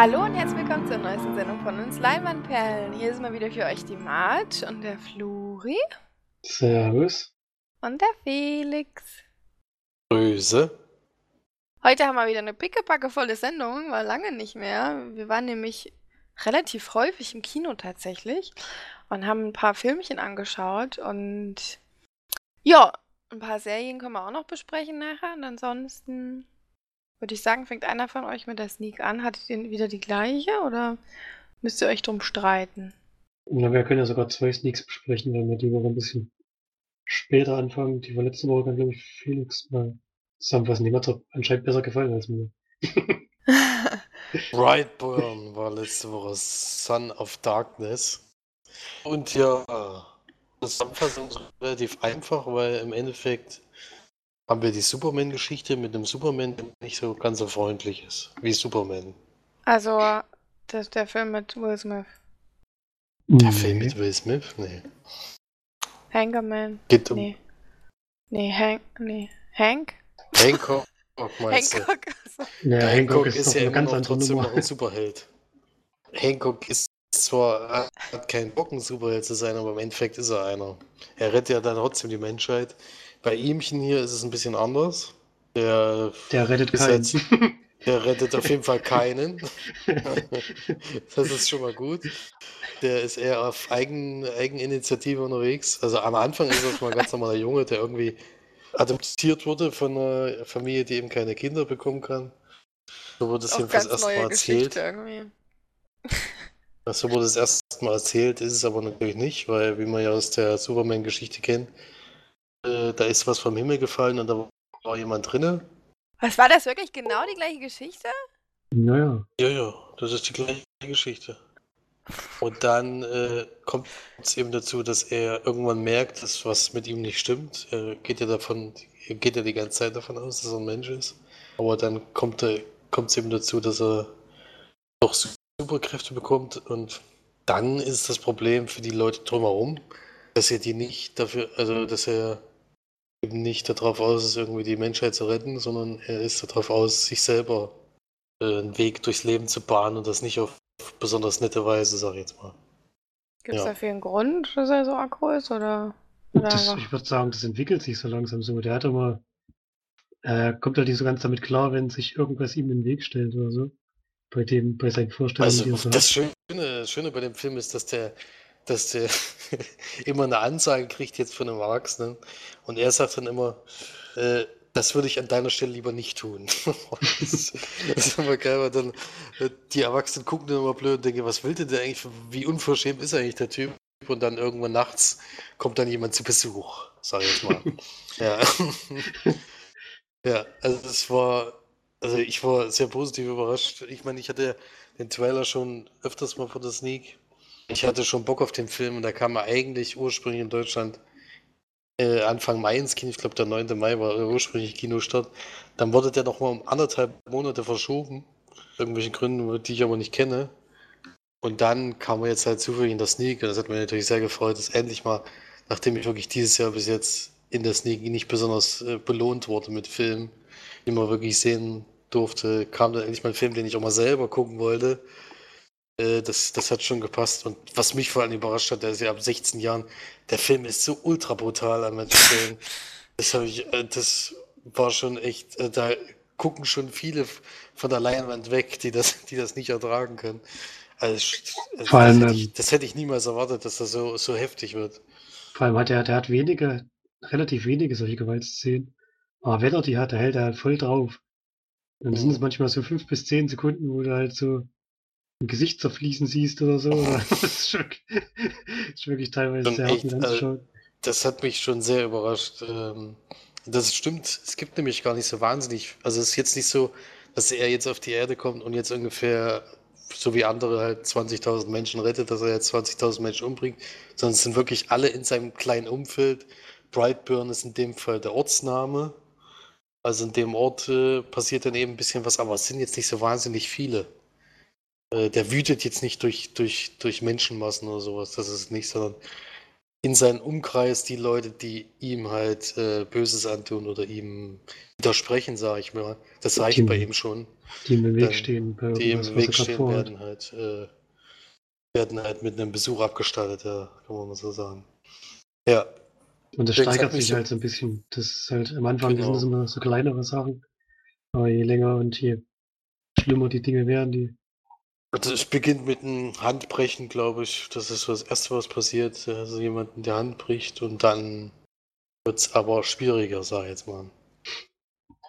Hallo und herzlich willkommen zur neuesten Sendung von uns Leinwandperlen. Hier ist mal wieder für euch die Marge und der Fluri Servus. und der Felix. Grüße. Heute haben wir wieder eine pickepackevolle Sendung, war lange nicht mehr. Wir waren nämlich relativ häufig im Kino tatsächlich und haben ein paar Filmchen angeschaut und ja, ein paar Serien können wir auch noch besprechen nachher und ansonsten würde ich sagen, fängt einer von euch mit der Sneak an. Hattet ihr wieder die gleiche oder müsst ihr euch drum streiten? Na, wir können ja sogar zwei Sneaks besprechen, wenn wir die Woche ein bisschen später anfangen. Die war letzte Woche, kann, glaube ich, Felix mal zusammenfassen. Die hat doch anscheinend besser gefallen als mir. Brightburn war letzte Woche Son of Darkness. Und ja, das Zusammenfassung ist relativ einfach, weil im Endeffekt haben wir die Superman-Geschichte mit einem Superman, der nicht so ganz so freundlich ist wie Superman. Also, das der Film mit Will Smith. Der Film mit Will Smith? Nee. Hankerman. Geht um Nee. Nee, Hank. Nee. Hank? Hancock, meinst du? Hancock. also. Ja, Hancock Hancock ist, ist, ja immer ganz noch trotzdem noch ein Superheld. Hancock ist zwar, hat keinen Bock, ein Superheld zu sein, aber im Endeffekt ist er einer. Er rettet ja dann trotzdem die Menschheit. Bei ihmchen hier ist es ein bisschen anders. Der, Der rettet keinen. jetzt- der rettet auf jeden Fall keinen. Das ist schon mal gut. Der ist eher auf Eigen, Eigeninitiative unterwegs. Also am Anfang ist er schon mal ein ganz normaler Junge, der irgendwie adoptiert wurde von einer Familie, die eben keine Kinder bekommen kann. So wurde es jedenfalls erstmal erzählt. Irgendwie. So wurde es erstmal erzählt, ist es aber natürlich nicht, weil, wie man ja aus der Superman-Geschichte kennt, äh, da ist was vom Himmel gefallen und da war jemand drinne. Was war das wirklich genau die gleiche Geschichte? Naja. Ja, ja, das ist die gleiche Geschichte. Und dann äh, kommt es eben dazu, dass er irgendwann merkt, dass was mit ihm nicht stimmt. Er geht ja davon, geht ja die ganze Zeit davon aus, dass er ein Mensch ist. Aber dann kommt er, kommt es eben dazu, dass er doch Superkräfte bekommt und dann ist das Problem für die Leute drumherum, dass er die nicht dafür, also dass er eben nicht darauf aus ist, irgendwie die Menschheit zu retten, sondern er ist darauf aus, sich selber äh, einen Weg durchs Leben zu bahnen und das nicht auf besonders nette Weise, sag ich jetzt mal. Gibt es Ja. dafür einen Grund, dass er so aggro ist? Oder, oder Das, einfach- ich würde sagen, das entwickelt sich so langsam so. Der hat immer, äh, kommt halt nicht so ganz damit klar, wenn sich irgendwas ihm in den Weg stellt oder so. Bei dem, bei seinen Vorstellungen, Also das. Schöne, das Schöne bei dem Film ist, dass der, dass der immer eine Ansage kriegt jetzt von einem Erwachsenen und er sagt dann immer, äh, das würde ich an deiner Stelle lieber nicht tun. das, ist- das ist immer geil, weil dann äh, die Erwachsenen gucken dann immer blöd und denken, was will denn der eigentlich, wie unverschämt ist eigentlich der Typ? Und dann irgendwann nachts kommt dann jemand zu Besuch, sag ich jetzt mal. ja. ja, also das war, also ich war sehr positiv überrascht. Ich meine, ich hatte den Trailer schon öfters mal vor der Sneak. Ich hatte schon Bock auf den Film und da kam er eigentlich ursprünglich in Deutschland äh, Anfang Mai ins Kino. Ich glaube, der 9. Mai war der ursprüngliche Kinostart. Dann wurde der noch mal um anderthalb Monate verschoben. Aus irgendwelchen Gründen, die ich aber nicht kenne. Und dann kam er jetzt halt zufällig in der Sneak und das hat mich natürlich sehr gefreut, dass endlich mal, nachdem ich wirklich dieses Jahr bis jetzt in der Sneak nicht besonders äh, belohnt wurde mit Filmen, die man wirklich sehen durfte, kam dann endlich mal ein Film, den ich auch mal selber gucken wollte. Äh, das, das hat schon gepasst. Und was mich vor allem überrascht hat, der ist ja ab 16 Jahren, der Film ist so ultra brutal an manchen Stellen. Das habe ich, äh, das war schon echt, äh, da gucken schon viele von der Leinwand weg, die das, die das nicht ertragen können. Also, also Vor allem, das, hätte ich, ähm, das hätte ich niemals erwartet, dass das so, so heftig wird. Vor allem hat er, der hat wenige, relativ wenige solche Gewaltszenen. Aber wenn er die hat, da hält er halt voll drauf. Dann sind es Mhm. manchmal so fünf bis zehn Sekunden, wo du halt so ein Gesicht zerfließen siehst oder so. Oder das ist, wirklich, ist wirklich teilweise Schon sehr echt, anzuschauen. Das hat mich schon sehr überrascht. Ähm, Das stimmt, es gibt nämlich gar nicht so wahnsinnig, also es ist jetzt nicht so, dass er jetzt auf die Erde kommt und jetzt ungefähr, so wie andere halt 20.000 Menschen rettet, dass er jetzt 20.000 Menschen umbringt, sondern es sind wirklich alle in seinem kleinen Umfeld. Brightburn ist in dem Fall der Ortsname. Also in dem Ort äh, passiert dann eben ein bisschen was, aber es sind jetzt nicht so wahnsinnig viele. Äh, der wütet jetzt nicht durch, durch, durch Menschenmassen oder sowas, das ist es nicht, sondern in seinen Umkreis die Leute, die ihm halt äh, Böses antun oder ihm widersprechen, sage ich mal. Das reicht Die- bei ihm schon. Die im Weg Dann- stehen. Die im Weg stehen werden halt, äh, werden halt mit einem Besuch abgestattet, ja, kann man mal so sagen. Ja, Und das Deswegen steigert mich sich so- halt so ein bisschen. Das ist halt am Anfang Genau. sind das immer so kleinere Sachen. Aber je länger und je schlimmer die Dinge werden, die. Also es beginnt mit einem Handbrechen, glaube ich. Das ist so das Erste, was passiert. Also jemand in die Hand bricht und dann wird es aber schwieriger, sag ich jetzt mal.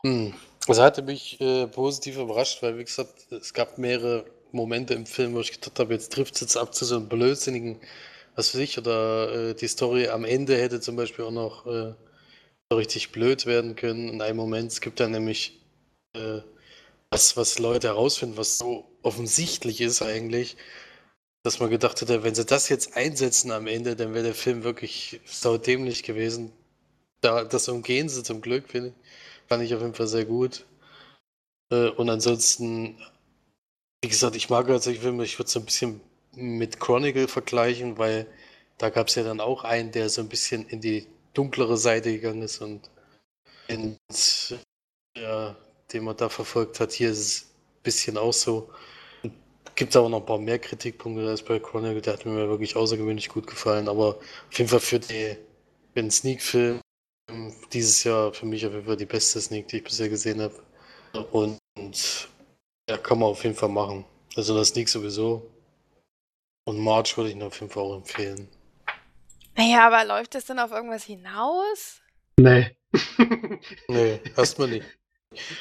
Hm. Also hatte mich äh, positiv überrascht, weil wie gesagt, es gab mehrere Momente im Film, wo ich gedacht habe, jetzt trifft es jetzt ab zu so einem blödsinnigen, was weiß ich, oder äh, die Story am Ende hätte zum Beispiel auch noch äh, richtig blöd werden können. In einem Moment, es gibt dann nämlich äh, was, was Leute herausfinden, was so offensichtlich ist eigentlich, dass man gedacht hätte, wenn sie das jetzt einsetzen am Ende, dann wäre der Film wirklich saudämlich gewesen. Da, das umgehen sie zum Glück, finde ich. Fand ich auf jeden Fall sehr gut. Äh, und ansonsten, wie gesagt, ich mag halt solche Filme, ich würde es so ein bisschen mit Chronicle vergleichen, weil da gab es ja dann auch einen, der so ein bisschen in die dunklere Seite gegangen ist und in, ja, den man da verfolgt hat. Hier ist es ein bisschen auch so. Gibt aber noch ein paar mehr Kritikpunkte als bei Chronicle. Der hat mir wirklich außergewöhnlich gut gefallen. Aber auf jeden Fall für, die, für den Sneak-Film dieses Jahr für mich auf jeden Fall die beste Sneak, die ich bisher gesehen habe. Und, und ja, kann man auf jeden Fall machen. Also das Sneak sowieso. Und March würde ich ihn auf jeden Fall auch empfehlen. Naja, aber läuft das denn auf irgendwas hinaus? Nee. Nee, erstmal nicht.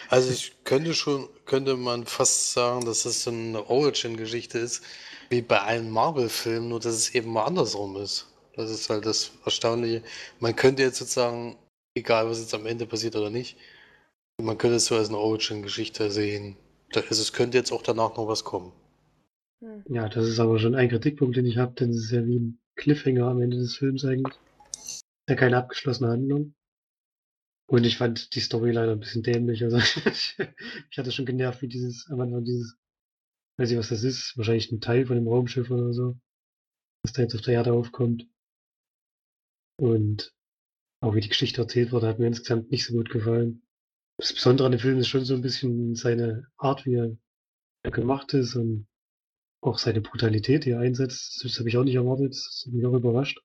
Also ich könnte schon, könnte man fast sagen, dass das so eine Origin-Geschichte ist, wie bei allen Marvel-Filmen, nur dass es eben mal andersrum ist. Das ist halt das Erstaunliche. Man könnte jetzt sozusagen, egal was jetzt am Ende passiert oder nicht, man könnte es so als eine Origin-Geschichte sehen. Also es könnte jetzt auch danach noch was kommen. Hm. Ja, das ist aber schon ein Kritikpunkt, den ich habe, denn es ist ja wie ein Cliffhanger am Ende des Films eigentlich. Ist ja keine abgeschlossene Handlung. Und ich fand die Story leider ein bisschen dämlich. Also ich, hatte schon genervt, wie dieses, Anfang dieses, weiß ich was das ist, wahrscheinlich ein Teil von dem Raumschiff oder so, was da jetzt auf der Erde aufkommt. Und auch wie die Geschichte erzählt wurde, hat mir insgesamt nicht so gut gefallen. Das Besondere an dem Film ist schon so ein bisschen seine Art, wie er er gemacht ist und auch seine Brutalität, die er einsetzt, das habe ich auch nicht erwartet. Das hat mich auch überrascht.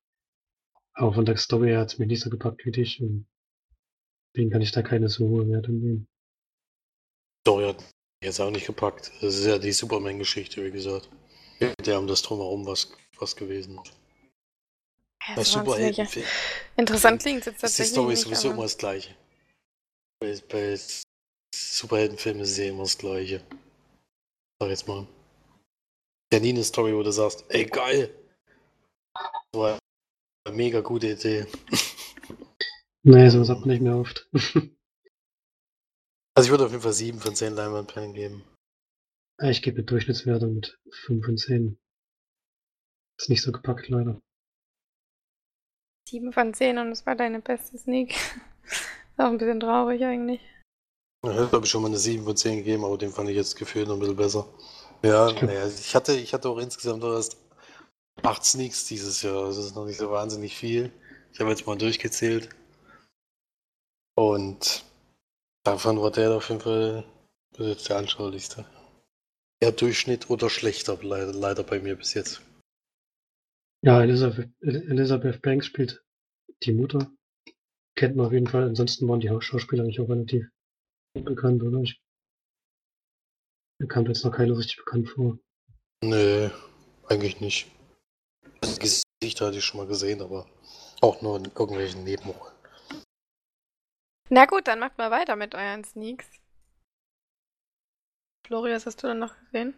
Aber von der Story her hat es mich nicht so gepackt wie dich und deswegen kann ich da keine so hohe Wertung geben. Story hat mich jetzt auch nicht gepackt. Das ist ja die Superman-Geschichte, wie gesagt. Die haben das drumherum was, was gewesen. Ja, wahnsinnig. Superheldenfilmen Interessant klingt jetzt ist die tatsächlich Story nicht, sowieso aber- immer das Gleiche. Bei, bei Superheldenfilmen ist es ja immer das Gleiche. Sag jetzt mal. Ja, nie eine Story, wo du sagst, ey geil. Das war eine mega gute Idee. Nee, sowas hat man nicht mehr oft. Also ich würde auf jeden Fall 7 von 10 Leinwandperlen geben. Ja, ich gebe eine Durchschnittswertung mit 5 von 10. Ist nicht so gepackt, leider. 7 von 10 und das war deine beste Sneak. ist auch ein bisschen traurig eigentlich. Ich glaube ich, schon mal eine 7 von 10 gegeben, aber den fand ich jetzt gefühlt noch ein bisschen besser. Ja, Stimmt. naja, ich hatte, ich hatte auch insgesamt noch erst 8 Sneaks dieses Jahr. Das ist noch nicht so wahnsinnig viel. Ich habe jetzt mal durchgezählt. Und davon war der auf jeden Fall ist jetzt der anschaulichste. Ja, Durchschnitt oder schlechter, leider, leider bei mir bis jetzt. Ja, Elizabeth, El- Elizabeth Banks spielt die Mutter. Kennt man auf jeden Fall. Ansonsten waren die Schauspieler eigentlich auch relativ bekannt, oder? Ich, mir kam jetzt noch keine richtig bekannt vor. Nee, eigentlich nicht. Das Gesicht hatte ich schon mal gesehen, aber auch nur in irgendwelchen Nebenrollen. Na gut, dann macht mal weiter mit euren Sneaks. Flori, was hast du denn noch gesehen?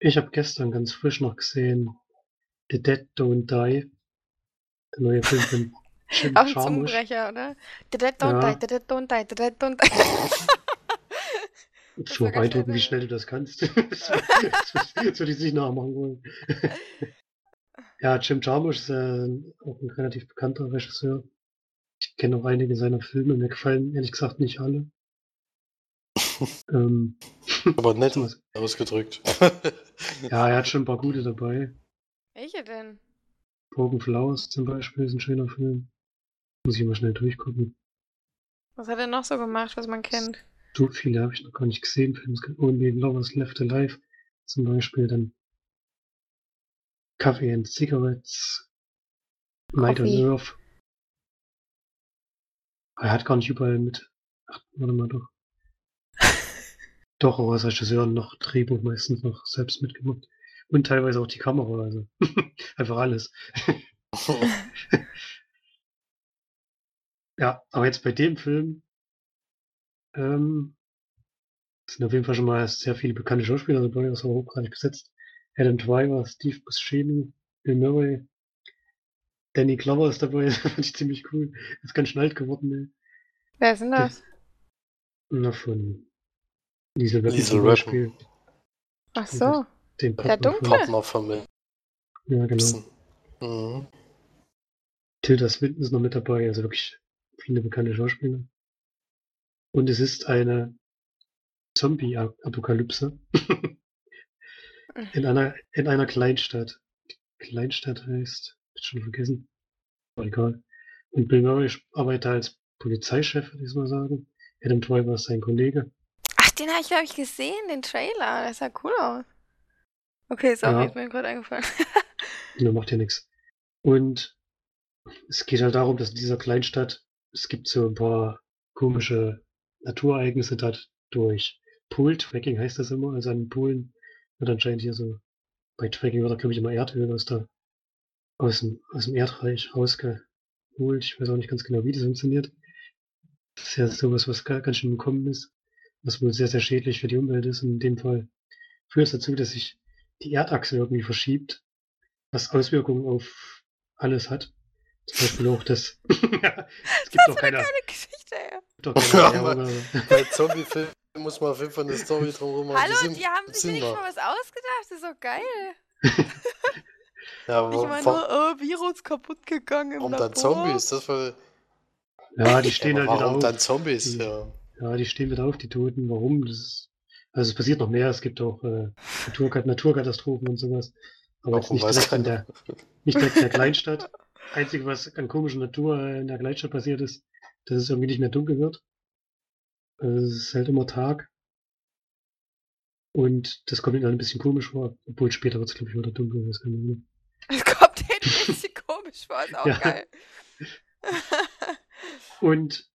Ich habe gestern ganz frisch noch gesehen The Dead Don't Die. Der neue Film von Jim Auch ein. Zungenbrecher, oder? Did don't Ja. die, did don't die, did don't die. Ich war will ganz beeindrucken, wie schnell. du das kannst. das würde ich nicht nachmachen wollen. ja, Jim Jarmusch ist äh, auch ein relativ bekannter Regisseur. Ich kenne auch einige seiner Filme. Mir gefallen ehrlich gesagt nicht alle. ähm, Aber nett ausgedrückt. ja, er hat schon ein paar gute dabei. Welche denn? Broken Flowers zum Beispiel ist ein schöner Film. Muss ich mal schnell durchgucken. Was hat er noch so gemacht, was man kennt? So viele habe ich noch gar nicht gesehen. Gibt Only Lovers Left Alive zum Beispiel. Dann Coffee and Cigarettes. Night on. Earth. Er hat gar nicht überall mit. Ach, warte mal doch. Doch, aber als Regisseur noch Drehbuch meistens noch selbst mitgemacht. Und teilweise auch die Kamera, also einfach alles. Ja, aber jetzt bei dem Film ähm, sind auf jeden Fall schon mal sehr viele bekannte Schauspieler dabei, das war hochgradig besetzt. Adam Driver, Steve Buscemi, Bill Murray, Danny Glover ist dabei, das fand ich ziemlich cool. Ist ganz schön alt geworden, ne? Wer ist denn das? Na, von Liesel Weapon Liesel zum. Beispiel. Ach so. Den Der Partner von- Dunkle? Partner von Mel Ja, genau. Mhm. Tilda Swinton ist noch mit dabei, also wirklich viele bekannte Schauspieler. Und es ist eine Zombie-Apokalypse in einer, in einer Kleinstadt. Die Kleinstadt heißt, ich schon vergessen. Aber egal. Und Bill Murray arbeitet als Polizeichef, würde ich mal sagen. Adam Driver ist sein Kollege. Ach, den habe ich, glaube ich, gesehen, den Trailer. Das sah cool aus. Okay, sorry, Ja. ist mir gerade eingefallen. Nur macht ja nichts. Und es geht halt darum, dass in dieser Kleinstadt, es gibt so ein paar komische Naturereignisse dadurch. Pool-Tracking heißt das immer. Also an Poolen wird anscheinend hier so, bei Tracking wird da, glaube ich, immer Erdöl aus, der, aus, dem, aus dem Erdreich rausgeholt. Ich weiß auch nicht ganz genau, wie das funktioniert. Das ist ja sowas, was ga- ganz schön im Kommen ist, was wohl sehr, sehr schädlich für die Umwelt ist. Und in dem Fall führt es dazu, dass sich die Erdachse irgendwie verschiebt was Auswirkungen auf alles hat. Zum Beispiel auch das. es gibt doch keine, Eine Geschichte, doch keine. Bei Zombie-Filmen muss man auf jeden Fall eine Story drumherum haben. Hallo, sind die haben sich nicht mal machen. was ausgedacht. Das ist doch geil. Ja, Nicht warum, nur, oh, Virus kaputt gegangen im warum Labor. dann Zombies? Das war, Ja, die stehen halt wieder warum auf. dann Zombies? Die- Ja. Ja, die stehen wieder auf, die Toten. Warum? Das ist, also es passiert noch mehr. Es gibt auch äh, Naturkat Naturkatastrophen und sowas. Aber jetzt Warum nicht weiß direkt in der, nicht direkt in der Kleinstadt. Einzige, was an komischer Natur äh, in der Kleinstadt passiert ist, dass es irgendwie nicht mehr dunkel wird. Also es ist halt immer Tag. Und das kommt ihnen dann ein bisschen komisch vor, obwohl später wird es, glaube ich, wieder dunkel. Das kann man nicht. Das kommt denen ein bisschen komisch vor, ist auch Ja. geil. Und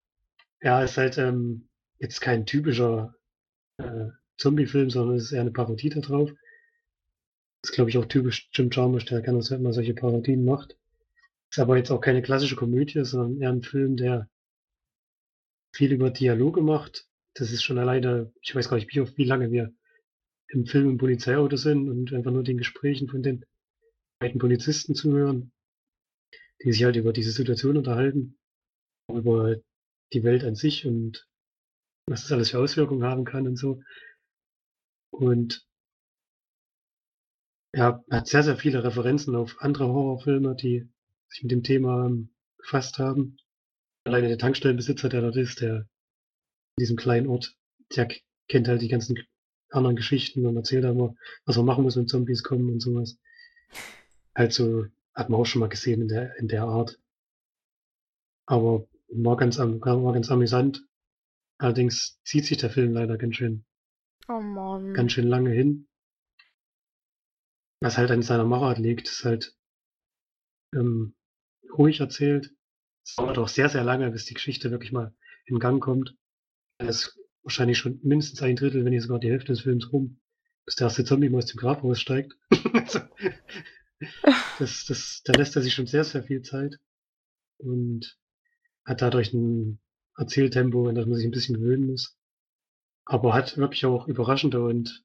ja, ist halt ähm, jetzt kein typischer äh, Zombie-Film, sondern es ist eher eine Parodie da drauf. Ist, glaube ich, auch typisch Jim Jarmusch, der gerne so immer solche Parodien macht. Ist aber jetzt auch keine klassische Komödie, sondern eher ein Film, der viel über Dialoge macht. Das ist schon alleine, ich weiß gar nicht, wie, oft- wie lange wir im Film im Polizeiauto sind und einfach nur den Gesprächen von den beiden Polizisten zuhören, die sich halt über diese Situation unterhalten, über die Welt an sich und was das alles für Auswirkungen haben kann und so. Und ja, hat sehr, sehr viele Referenzen auf andere Horrorfilme, die sich mit dem Thema ähm, befasst haben. Alleine der Tankstellenbesitzer, der dort ist, der in diesem kleinen Ort, der kennt halt die ganzen anderen Geschichten und erzählt immer, was man machen muss, wenn Zombies kommen und sowas. Halt so, hat man auch schon mal gesehen in der, in der Art. Aber war ganz, war ganz amüsant. Allerdings zieht sich der Film leider ganz schön, Oh Mann. ganz schön lange hin. Was halt an seiner Machart liegt, ist halt ähm, ruhig erzählt. Es dauert auch sehr, sehr lange, bis die Geschichte wirklich mal in Gang kommt. Es ist wahrscheinlich schon mindestens ein Drittel, wenn nicht sogar die Hälfte des Films rum, bis der erste Zombie mal aus dem Grab raussteigt. also, das, das, da lässt er sich schon sehr, sehr viel Zeit und hat dadurch ein Erzähltempo, an das man sich ein bisschen gewöhnen muss. Aber hat wirklich auch überraschende und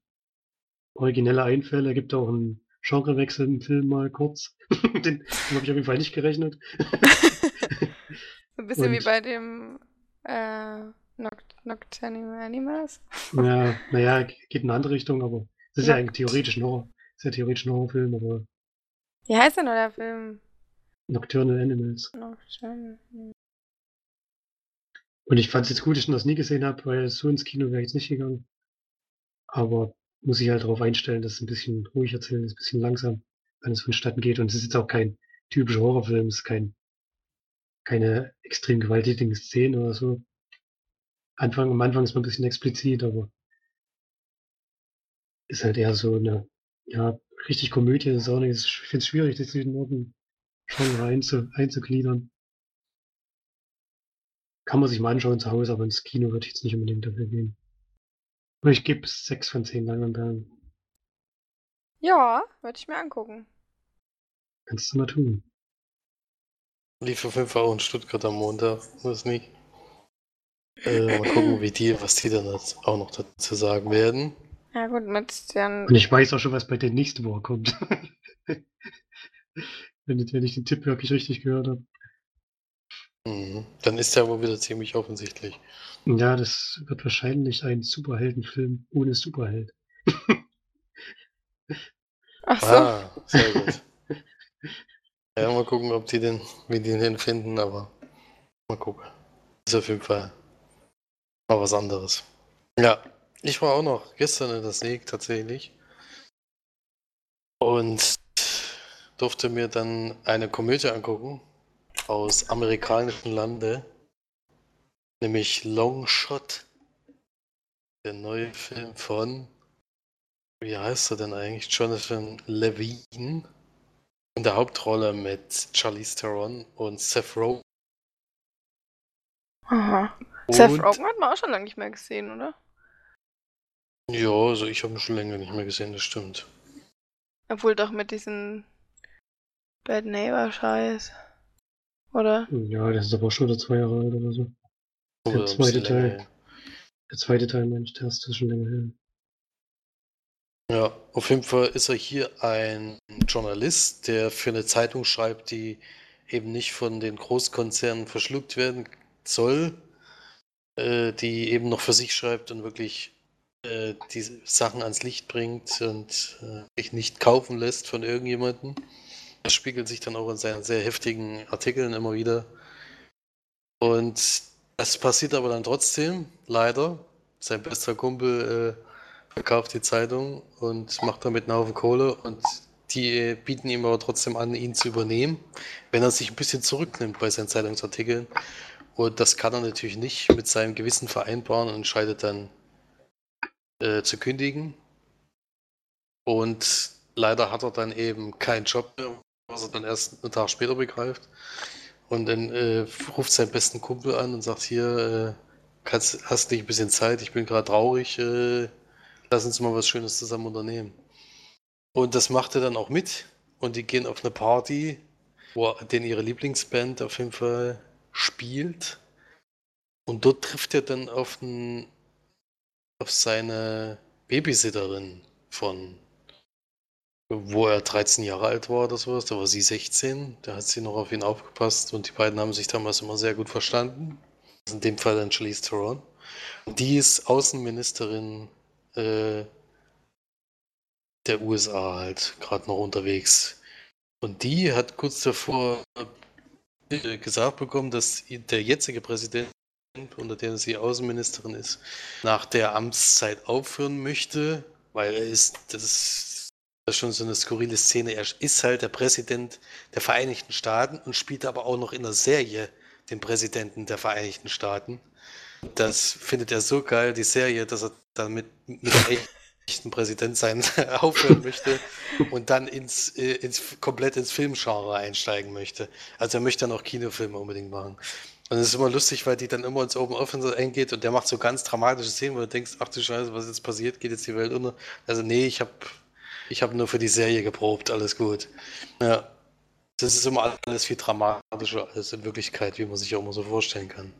originelle Einfälle. Gibt auch einen Genrewechsel im Film mal kurz. Den, den habe ich auf jeden Fall nicht gerechnet. So ein bisschen wie Und- bei dem äh, Noct Nocturnal Animals. Ja, naja, geht in eine andere Richtung, aber es ist ja Ja. eigentlich theoretisch ein Horror. Ist ja theoretisch ein Horrorfilm, aber Wie heißt denn der Film? Nocturnal Animals. Nocturnal. Und ich fand es jetzt gut, dass ich das nie gesehen habe, weil so ins Kino wäre ich jetzt nicht gegangen. Aber muss ich halt darauf einstellen, dass es ein bisschen ruhig erzählen ist, ein bisschen langsam, wenn es vonstatten geht. Und es ist jetzt auch kein typischer Horrorfilm. Es ist kein, keine extrem gewalttätigen Szenen oder so. Anfang, am Anfang ist man ein bisschen explizit, aber ist halt eher so eine, ja, richtig Komödie ist auch nicht. Ich finde es schwierig, das in Norden schon einzu, einzugliedern. Kann man sich mal anschauen zu Hause, aber ins Kino würde ich jetzt nicht unbedingt dafür gehen. Aber ich gebe es 6 von 10 Langenbergen. Ja, würde ich mir angucken. Kannst du mal tun. Lief auf jeden Fall auch in Stuttgart am Montag, muss nicht. Äh, mal gucken, wie die, was die dann auch noch dazu sagen werden. Ja gut, mit den... Und ich weiß auch schon, was bei der nächsten Woche kommt. wenn, ich- wenn ich den Tipp wirklich richtig gehört habe. Mhm. Dann ist der wohl wieder ziemlich offensichtlich. Ja, das wird wahrscheinlich ein Superheldenfilm ohne Superheld. Ach so. Ah, sehr gut. Ja, mal gucken, ob die den, wie die den finden, aber mal gucken. Ist auf jeden Fall mal was anderes. Ja, ich war auch noch gestern in der Sneak tatsächlich und durfte mir dann eine Komödie angucken aus amerikanischen Lande, nämlich Long Shot. Der neue Film von, wie heißt er denn eigentlich? Jonathan Levine. In der Hauptrolle mit Charlize Theron und Seth Rogen. Aha. Seth Und- Rogen hat man auch schon lange nicht mehr gesehen, oder? Ja, also ich habe ihn schon länger nicht mehr gesehen, das stimmt. Obwohl doch mit diesem Bad Neighbor Scheiß. Oder? Ja, das ist aber schon der zwei Jahre alt oder so. Der Oder zweite länger Teil. her. Der zweite Teil, Mensch, der ist schon länger her. Ja, auf jeden Fall ist er hier ein Journalist, der für eine Zeitung schreibt, die eben nicht von den Großkonzernen verschluckt werden soll, äh, die eben noch für sich schreibt und wirklich äh, diese Sachen ans Licht bringt und äh, sich nicht kaufen lässt von irgendjemandem. Das spiegelt sich dann auch in seinen sehr heftigen Artikeln immer wieder. Und das passiert aber dann trotzdem, leider. Sein bester Kumpel äh, verkauft die Zeitung und macht damit einen Haufen Kohle und die bieten ihm aber trotzdem an, ihn zu übernehmen, wenn er sich ein bisschen zurücknimmt bei seinen Zeitungsartikeln. Und das kann er natürlich nicht mit seinem Gewissen vereinbaren und entscheidet dann äh, zu kündigen. Und leider hat er dann eben keinen Job mehr, was er dann erst einen Tag später begreift. Und dann äh, ruft seinen besten Kumpel an und sagt, hier, äh, kannst, hast nicht ein bisschen Zeit, ich bin gerade traurig, äh, lass uns mal was Schönes zusammen unternehmen. Und das macht er dann auch mit. Und die gehen auf eine Party, wo den ihre Lieblingsband auf jeden Fall spielt. Und dort trifft er dann auf, einen, auf seine Babysitterin von, wo er 13 Jahre alt war oder sowas. Da war sie 16. Da hat sie noch auf ihn aufgepasst. Und die beiden haben sich damals immer sehr gut verstanden. In dem Fall dann Charlize Theron. Die ist Außenministerin äh, der USA halt gerade noch unterwegs. Und die hat kurz davor äh, gesagt bekommen, dass der jetzige Präsident, unter dem sie Außenministerin ist, nach der Amtszeit aufhören möchte, weil er ist, das ist, schon so eine skurrile Szene, er ist halt der Präsident der Vereinigten Staaten und spielt aber auch noch in der Serie den Präsidenten der Vereinigten Staaten. Das findet er so geil, die Serie, dass er damit mit echten Präsident sein aufhören möchte und dann ins, äh, ins komplett ins Filmgenre einsteigen möchte. Also er möchte dann auch Kinofilme unbedingt machen. Und es ist immer lustig, weil die dann immer ins Open Office eingeht und der macht so ganz dramatische Szenen, wo du denkst, ach du Scheiße, was jetzt passiert, geht jetzt die Welt unter. Also nee, ich habe ich hab nur für die Serie geprobt, alles gut. Ja. Das ist immer alles viel dramatischer als in Wirklichkeit, wie man sich auch immer so vorstellen kann.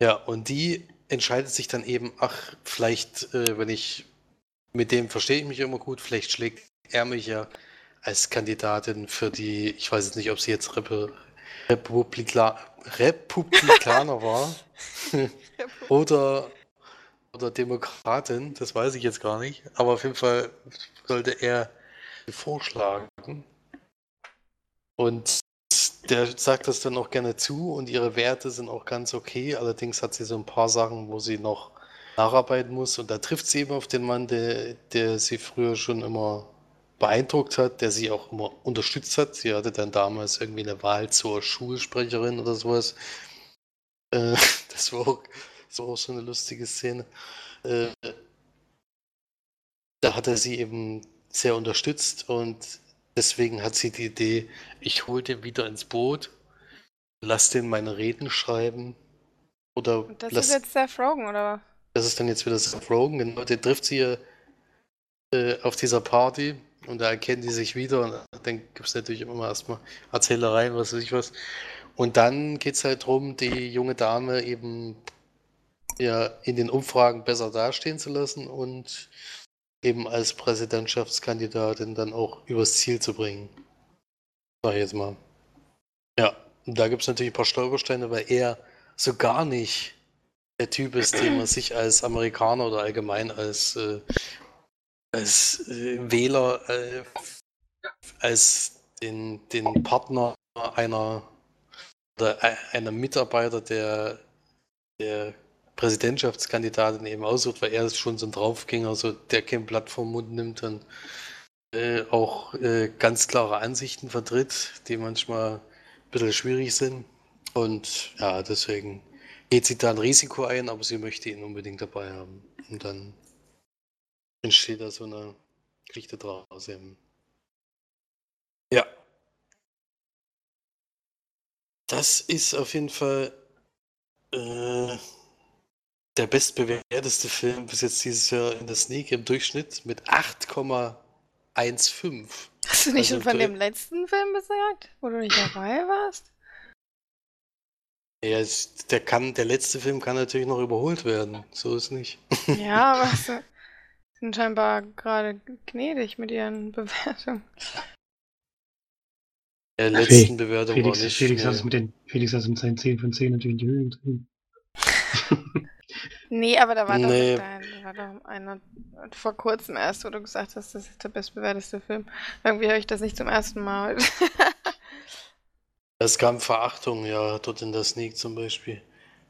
Ja, und die entscheidet sich dann eben, ach, vielleicht, äh, wenn ich mit dem verstehe ich mich immer gut, vielleicht schlägt er mich ja als Kandidatin für die, ich weiß jetzt nicht, ob sie jetzt Repu Republikla Republikaner war oder, oder Demokratin, das weiß ich jetzt gar nicht, aber auf jeden Fall sollte er sie vorschlagen. Und der sagt das dann auch gerne zu und ihre Werte sind auch ganz okay. Allerdings hat sie so ein paar Sachen, wo sie noch nacharbeiten muss. Und da trifft sie eben auf den Mann, der, der sie früher schon immer beeindruckt hat, der sie auch immer unterstützt hat. Sie hatte dann damals irgendwie eine Wahl zur Schulsprecherin oder sowas. Äh, das, war auch, das war auch so eine lustige Szene. Äh, da hat er sie eben sehr unterstützt und deswegen hat sie die Idee, ich hole den wieder ins Boot, lass den meine Reden schreiben. Oder Und das lass, ist jetzt Seth Rogen, oder? das ist dann jetzt wieder Seth Rogen, genau, der trifft sie äh, auf dieser Party und da erkennen die sich wieder und dann gibt es natürlich immer mal erstmal Erzählereien, was weiß ich was. Und dann geht es halt darum, die junge Dame eben ja in den Umfragen besser dastehen zu lassen und eben als Präsidentschaftskandidatin dann auch übers Ziel zu bringen. Sag ich jetzt mal. Ja, und da gibt es natürlich ein paar Stolpersteine, weil er so gar nicht der Typ ist, den man sich als Amerikaner oder allgemein als, äh, als äh, Wähler, äh, als den, den Partner einer oder e- einer Mitarbeiter der, der Präsidentschaftskandidatin eben aussucht, weil er ist schon so ein Draufgänger, so der kein Blatt vom Mund nimmt und äh, auch äh, ganz klare Ansichten vertritt, die manchmal ein bisschen schwierig sind. Und ja, deswegen geht sie da ein Risiko ein, aber sie möchte ihn unbedingt dabei haben. Und dann entsteht da so eine Geschichte draus eben. Ja. Das ist auf jeden Fall äh, der bestbewerteste Film bis jetzt dieses Jahr in der Sneak im Durchschnitt mit 8,15. Hast du nicht Also schon von dem letzten Film gesagt, wo du nicht dabei warst? Ja, der kann, der letzte Film kann natürlich noch überholt werden. So ist nicht. Ja, aber sind scheinbar gerade gnädig mit ihren Bewertungen. Der Fe- letzten Bewertung Felix, war nicht. Felix, hat nee. es mit den, Felix hat es mit seinen 10 von 10 natürlich in die Höhe getrieben. Nee, aber da war, Nee. doch, da, da war doch einer vor kurzem erst, wo du gesagt hast, das ist der bestbewerteste Film. Irgendwie höre ich das nicht zum ersten Mal. Es kam Verachtung, ja, dort in der Sneak zum Beispiel.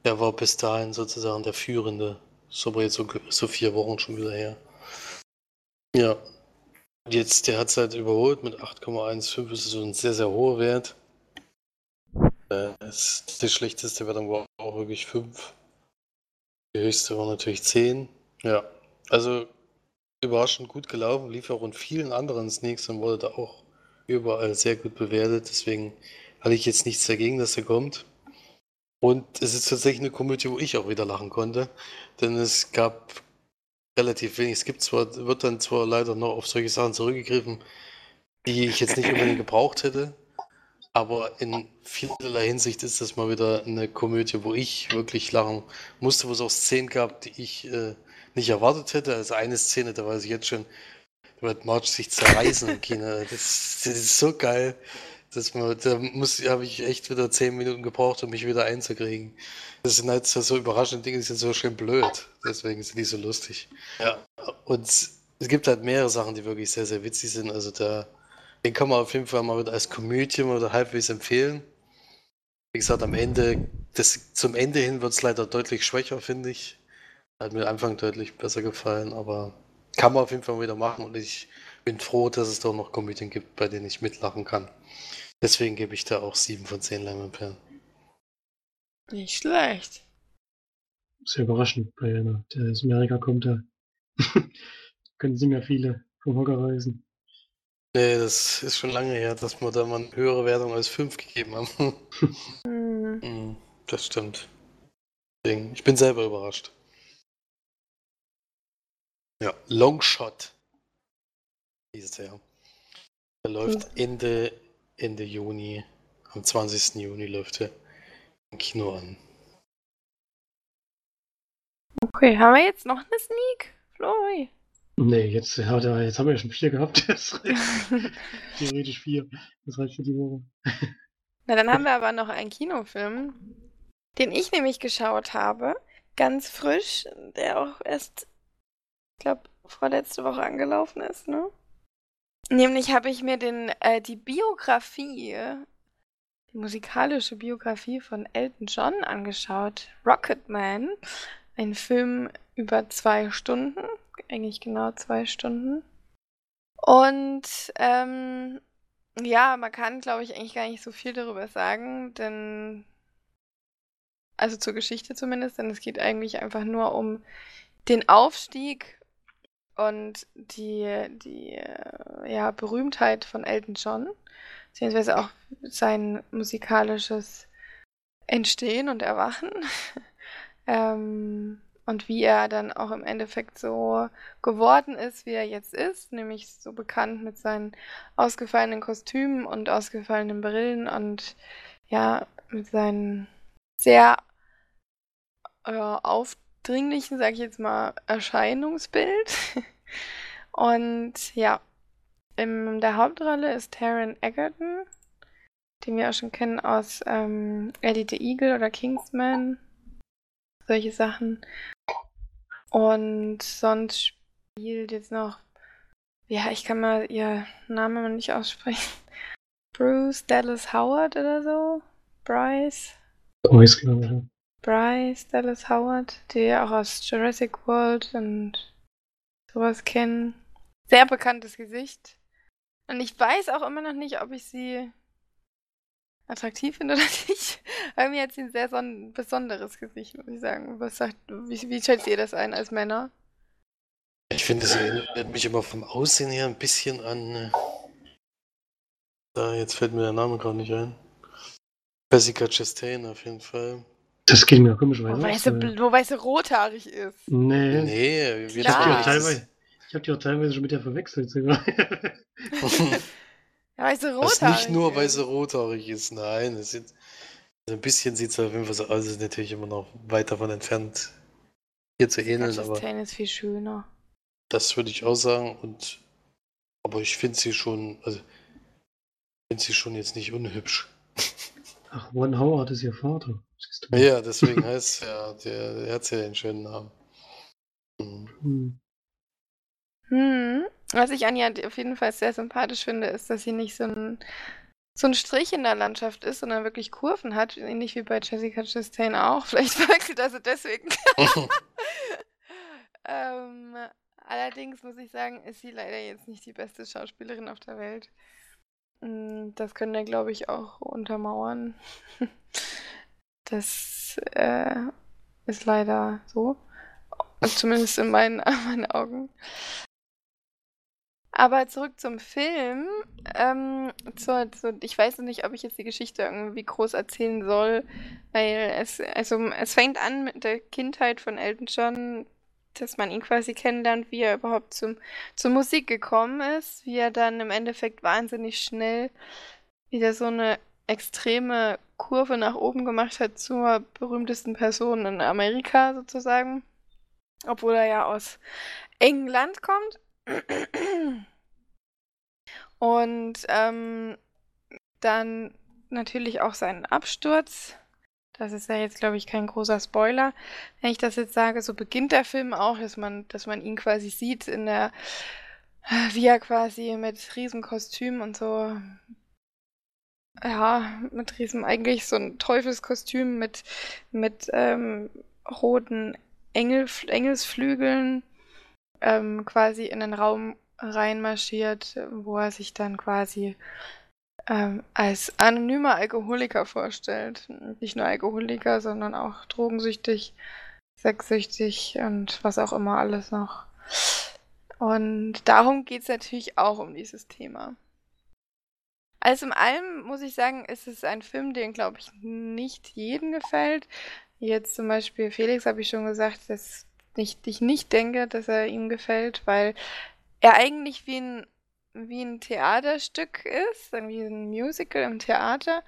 Der war bis dahin sozusagen der Führende. Ist aber jetzt so, so vier Wochen schon wieder her. Ja. Jetzt, der hat es halt überholt mit 8,15. Das ist so ein sehr, sehr hoher Wert. Äh, Das, die schlechteste Wertung war auch wirklich 5. Die höchste war natürlich 10. Ja. Also überraschend gut gelaufen. Lief auch in vielen anderen Sneaks und wurde da auch überall sehr gut bewertet. Deswegen hatte ich jetzt nichts dagegen, dass er kommt. Und es ist tatsächlich eine Komödie, wo ich auch wieder lachen konnte. Denn es gab relativ wenig. Es gibt zwar, wird dann zwar leider noch auf solche Sachen zurückgegriffen, die ich jetzt nicht unbedingt gebraucht hätte. Aber in vielerlei Hinsicht ist das mal wieder eine Komödie, wo ich wirklich lachen musste, wo es auch Szenen gab, die ich äh, nicht erwartet hätte. Also eine Szene, da weiß ich jetzt schon, da wird Marge sich zerreißen im Kino. Das, das ist so geil. Man, da muss, habe ich echt wieder zehn Minuten gebraucht, um mich wieder einzukriegen. Das sind halt so, so überraschende Dinge, die sind so schön blöd. Deswegen sind die so lustig. Ja, und es gibt halt mehrere Sachen, die wirklich sehr, sehr witzig sind. Also da, den kann man auf jeden Fall mal wieder als Komödie oder halbwegs empfehlen. Wie gesagt, am Ende, das, zum Ende hin wird es leider deutlich schwächer, finde ich. Hat mir am Anfang deutlich besser gefallen, aber kann man auf jeden Fall wieder machen und ich bin froh, dass es doch noch Komödien gibt, bei denen ich mitlachen kann. Deswegen gebe ich da auch 7 von 10 Leinwandperlen. Nicht schlecht. Sehr überraschend bei einer, der aus Amerika kommt, da können sie mir viele vom Hocker reißen. Nee, das ist schon lange her, dass wir da mal eine höhere Wertung als 5 gegeben haben. Hm. Mm, das stimmt. Deswegen, ich bin selber überrascht. Ja, Longshot hieß der. Der läuft Ende, Ende Juni, am 20. Juni läuft er im Kino an. Okay, haben wir jetzt noch eine Sneak? Flori. Nee, jetzt, ja, jetzt haben wir ja schon vier gehabt. Theoretisch vier. Das reicht für die Woche. Na, dann haben wir aber noch einen Kinofilm, den ich nämlich geschaut habe. Ganz frisch, der auch erst, ich glaube, vorletzte Woche angelaufen ist, ne? Nämlich habe ich mir den, äh, die Biografie, die musikalische Biografie von Elton John angeschaut. Rocketman. Ein Film über zwei Stunden, eigentlich genau zwei Stunden. Und ähm, ja, man kann, glaube ich, eigentlich gar nicht so viel darüber sagen, denn also zur Geschichte zumindest, denn es geht eigentlich einfach nur um den Aufstieg und die, die äh, ja, Berühmtheit von Elton John, beziehungsweise auch sein musikalisches Entstehen und Erwachen. ähm, und wie er dann auch im Endeffekt so geworden ist, wie er jetzt ist, nämlich so bekannt mit seinen ausgefallenen Kostümen und ausgefallenen Brillen und ja, mit seinen sehr äh, aufdringlichen, sag ich jetzt mal, Erscheinungsbild. und ja, in der Hauptrolle ist Taron Egerton, den wir auch schon kennen aus ähm, Eddie the Eagle oder Kingsman solche Sachen. Und sonst spielt jetzt noch, ja, ich kann mal ihr Namen mal nicht aussprechen. Bruce Dallas Howard oder so. Bryce. Bryce, glaube ich. Bryce Dallas Howard, die wir auch aus Jurassic World und sowas kennen. Sehr bekanntes Gesicht. Und ich weiß auch immer noch nicht, ob ich sie attraktiv finde oder nicht. Irgendwie hat sie ein sehr son besonderes Gesicht, muss ich sagen. Was sagt, wie, wie schätzt ihr das ein als Männer? Ich finde, es erinnert mich immer vom Aussehen her ein bisschen an. Äh, da, jetzt fällt mir der Name gerade nicht ein. Jessica Chastain auf jeden Fall. Das geht mir auch komischerweise Wobei sie, wobei sie rothaarig ist. Nee. Nee, ich habe die, auch teilweise, hab die auch teilweise schon mit der verwechselt sogar. Ja, weil sie rothaarig ist. Nicht nur, weil sie rothaarig ist, nein. Es also ein bisschen sieht es auf jeden Fall so aus, ist natürlich immer noch weit davon entfernt, hier zu ähneln. aber ist viel schöner. Das würde ich auch sagen. Und aber ich finde sie schon, also finde sie schon jetzt nicht unhübsch. Ach, One Howard ist ihr Vater. Ja, deswegen heißt ja, der, der hat ja den schönen Namen. Hm. hm. Was ich Anja auf jeden Fall sehr sympathisch finde, ist, dass sie nicht so ein, so ein Strich in der Landschaft ist, sondern wirklich Kurven hat, ähnlich wie bei Jessica Chastain auch. Vielleicht verwechselt er sie deswegen. ähm, allerdings muss ich sagen, ist sie leider jetzt nicht die beste Schauspielerin auf der Welt. Hm, das können wir, glaube ich, auch untermauern. Das äh, ist leider so. Zumindest in meinen, meinen Augen. Aber zurück zum Film. Ähm, zur, zur, ich weiß nicht, ob ich jetzt die Geschichte irgendwie groß erzählen soll, weil es, also, es fängt an mit der Kindheit von Elton John, dass man ihn quasi kennenlernt, wie er überhaupt zum, zur Musik gekommen ist, wie er dann im Endeffekt wahnsinnig schnell wieder so eine extreme Kurve nach oben gemacht hat zur berühmtesten Person in Amerika sozusagen. Obwohl er ja aus England kommt. Und ähm, dann natürlich auch seinen Absturz. Das ist ja jetzt, glaube ich, kein großer Spoiler, wenn ich das jetzt sage. So beginnt der Film auch, dass man, dass man ihn quasi sieht in der, wie er quasi mit Riesenkostüm und so, ja, mit Riesen, eigentlich so ein Teufelskostüm mit, mit ähm, roten Engel, Engelsflügeln ähm, quasi in den Raum reinmarschiert, wo er sich dann quasi ähm, als anonymer Alkoholiker vorstellt. Nicht nur Alkoholiker, sondern auch drogensüchtig, sexsüchtig und was auch immer alles noch. Und darum geht es natürlich auch um dieses Thema. Also in allem muss ich sagen, ist es ein Film, den, glaube ich, nicht jedem gefällt. Jetzt zum Beispiel Felix habe ich schon gesagt, dass ich, ich nicht denke, dass er ihm gefällt, weil er eigentlich wie ein, wie ein Theaterstück ist, wie ein Musical im Theater,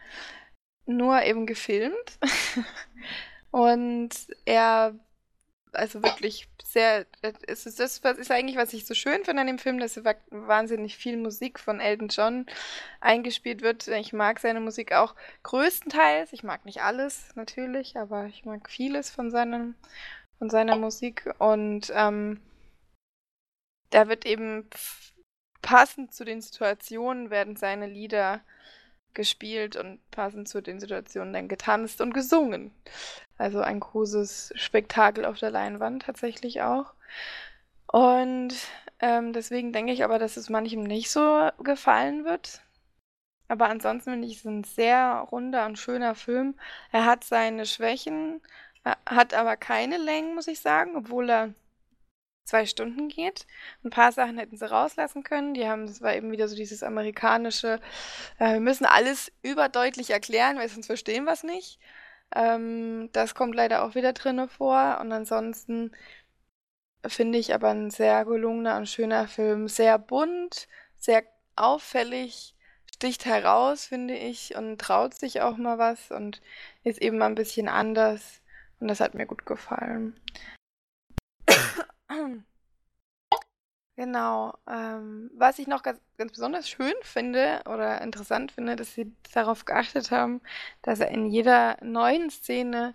nur eben gefilmt. Und er, also wirklich sehr, es ist das, was ist eigentlich, was ich so schön finde an dem Film, dass wahnsinnig viel Musik von Elton John eingespielt wird. Ich mag seine Musik auch größtenteils. Ich mag nicht alles, natürlich, aber ich mag vieles von seinem, von seiner Musik. Und ähm, da wird eben passend zu den Situationen werden seine Lieder gespielt und passend zu den Situationen dann getanzt und gesungen. Also ein großes Spektakel auf der Leinwand tatsächlich auch. Und ähm, deswegen denke ich aber, dass es manchem nicht so gefallen wird. Aber ansonsten finde ich es ein sehr runder und schöner Film. Er hat seine Schwächen, hat aber keine Längen, muss ich sagen, obwohl er zwei Stunden geht. Ein paar Sachen hätten sie rauslassen können. Die haben, das war eben wieder so dieses amerikanische, äh, wir müssen alles überdeutlich erklären, weil sonst verstehen wir es nicht. Ähm, das kommt leider auch wieder drinne vor. Und ansonsten finde ich aber ein sehr gelungener und schöner Film. Sehr bunt, sehr auffällig, sticht heraus, finde ich, und traut sich auch mal was und ist eben mal ein bisschen anders. Und das hat mir gut gefallen. Genau. Ähm, was ich noch ganz, ganz besonders schön finde oder interessant finde, dass sie darauf geachtet haben, dass er in jeder neuen Szene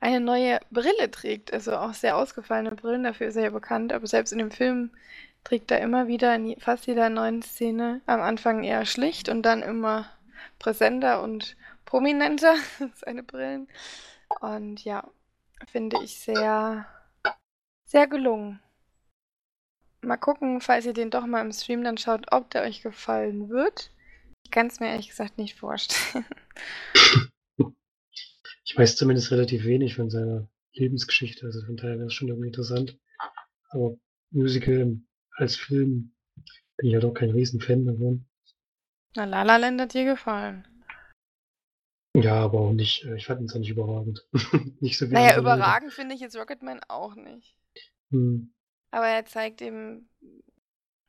eine neue Brille trägt. Also auch sehr ausgefallene Brillen, dafür ist er ja bekannt. Aber selbst in dem Film trägt er immer wieder in fast jeder neuen Szene am Anfang eher schlicht und dann immer präsenter und prominenter seine Brillen. Und ja, finde ich sehr, sehr gelungen. Mal gucken, falls ihr den doch mal im Stream dann schaut, ob der euch gefallen wird. Ich kann es mir ehrlich gesagt nicht vorstellen. Ich weiß zumindest relativ wenig von seiner Lebensgeschichte, also von daher wäre es schon irgendwie interessant. Aber Musical als Film bin ich halt auch kein Riesenfan davon. Na, La La Land hat dir gefallen. Ja, aber auch nicht, äh, ich fand es auch nicht überragend. nicht so wie Naja, überragend finde ich jetzt Rocketman auch nicht. Hm. Aber er zeigt eben,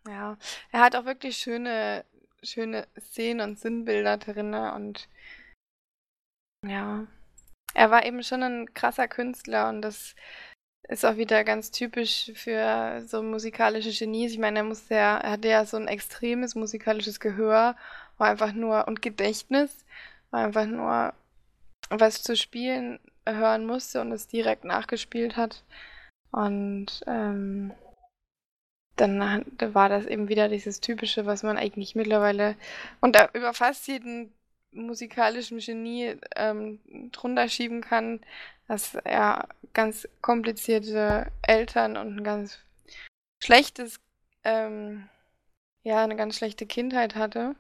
ja, er hat auch wirklich schöne, schöne Szenen und Sinnbilder drin und ja, er war eben schon ein krasser Künstler und das ist auch wieder ganz typisch für so musikalische Genies. Ich meine, er muss ja, er hatte ja so ein extremes musikalisches Gehör, war einfach nur und Gedächtnis, war einfach nur was zu spielen hören musste und es direkt nachgespielt hat. Und ähm, dann war das eben wieder dieses Typische, was man eigentlich mittlerweile unter über fast jeden musikalischen Genie ähm, drunter schieben kann, dass er ganz komplizierte Eltern und ein ganz schlechtes, ähm, ja, eine ganz schlechte Kindheit hatte.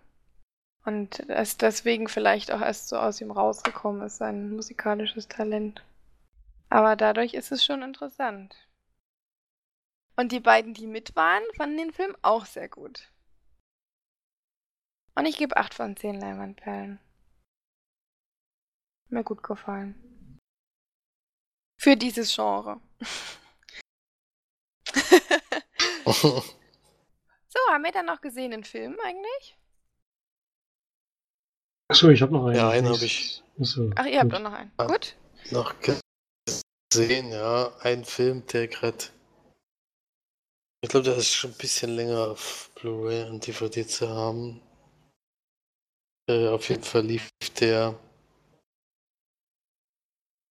Und es deswegen vielleicht auch erst so aus ihm rausgekommen ist, sein musikalisches Talent. Aber dadurch ist es schon interessant. Und die beiden, die mit waren, fanden den Film auch sehr gut. Und ich gebe 8 von 10 Leinwandperlen. Mir gut gefallen. Für dieses Genre. so, haben wir dann noch gesehen den Film eigentlich? Achso, ich habe noch einen. Ja, einen habe ich. Achso, Ach, ihr habt auch noch einen. Gut. Noch gesehen, ja. Ein Film, der gerade ich glaube, der ist schon ein bisschen länger auf Blu-ray und DVD zu haben. Äh, auf jeden Fall lief der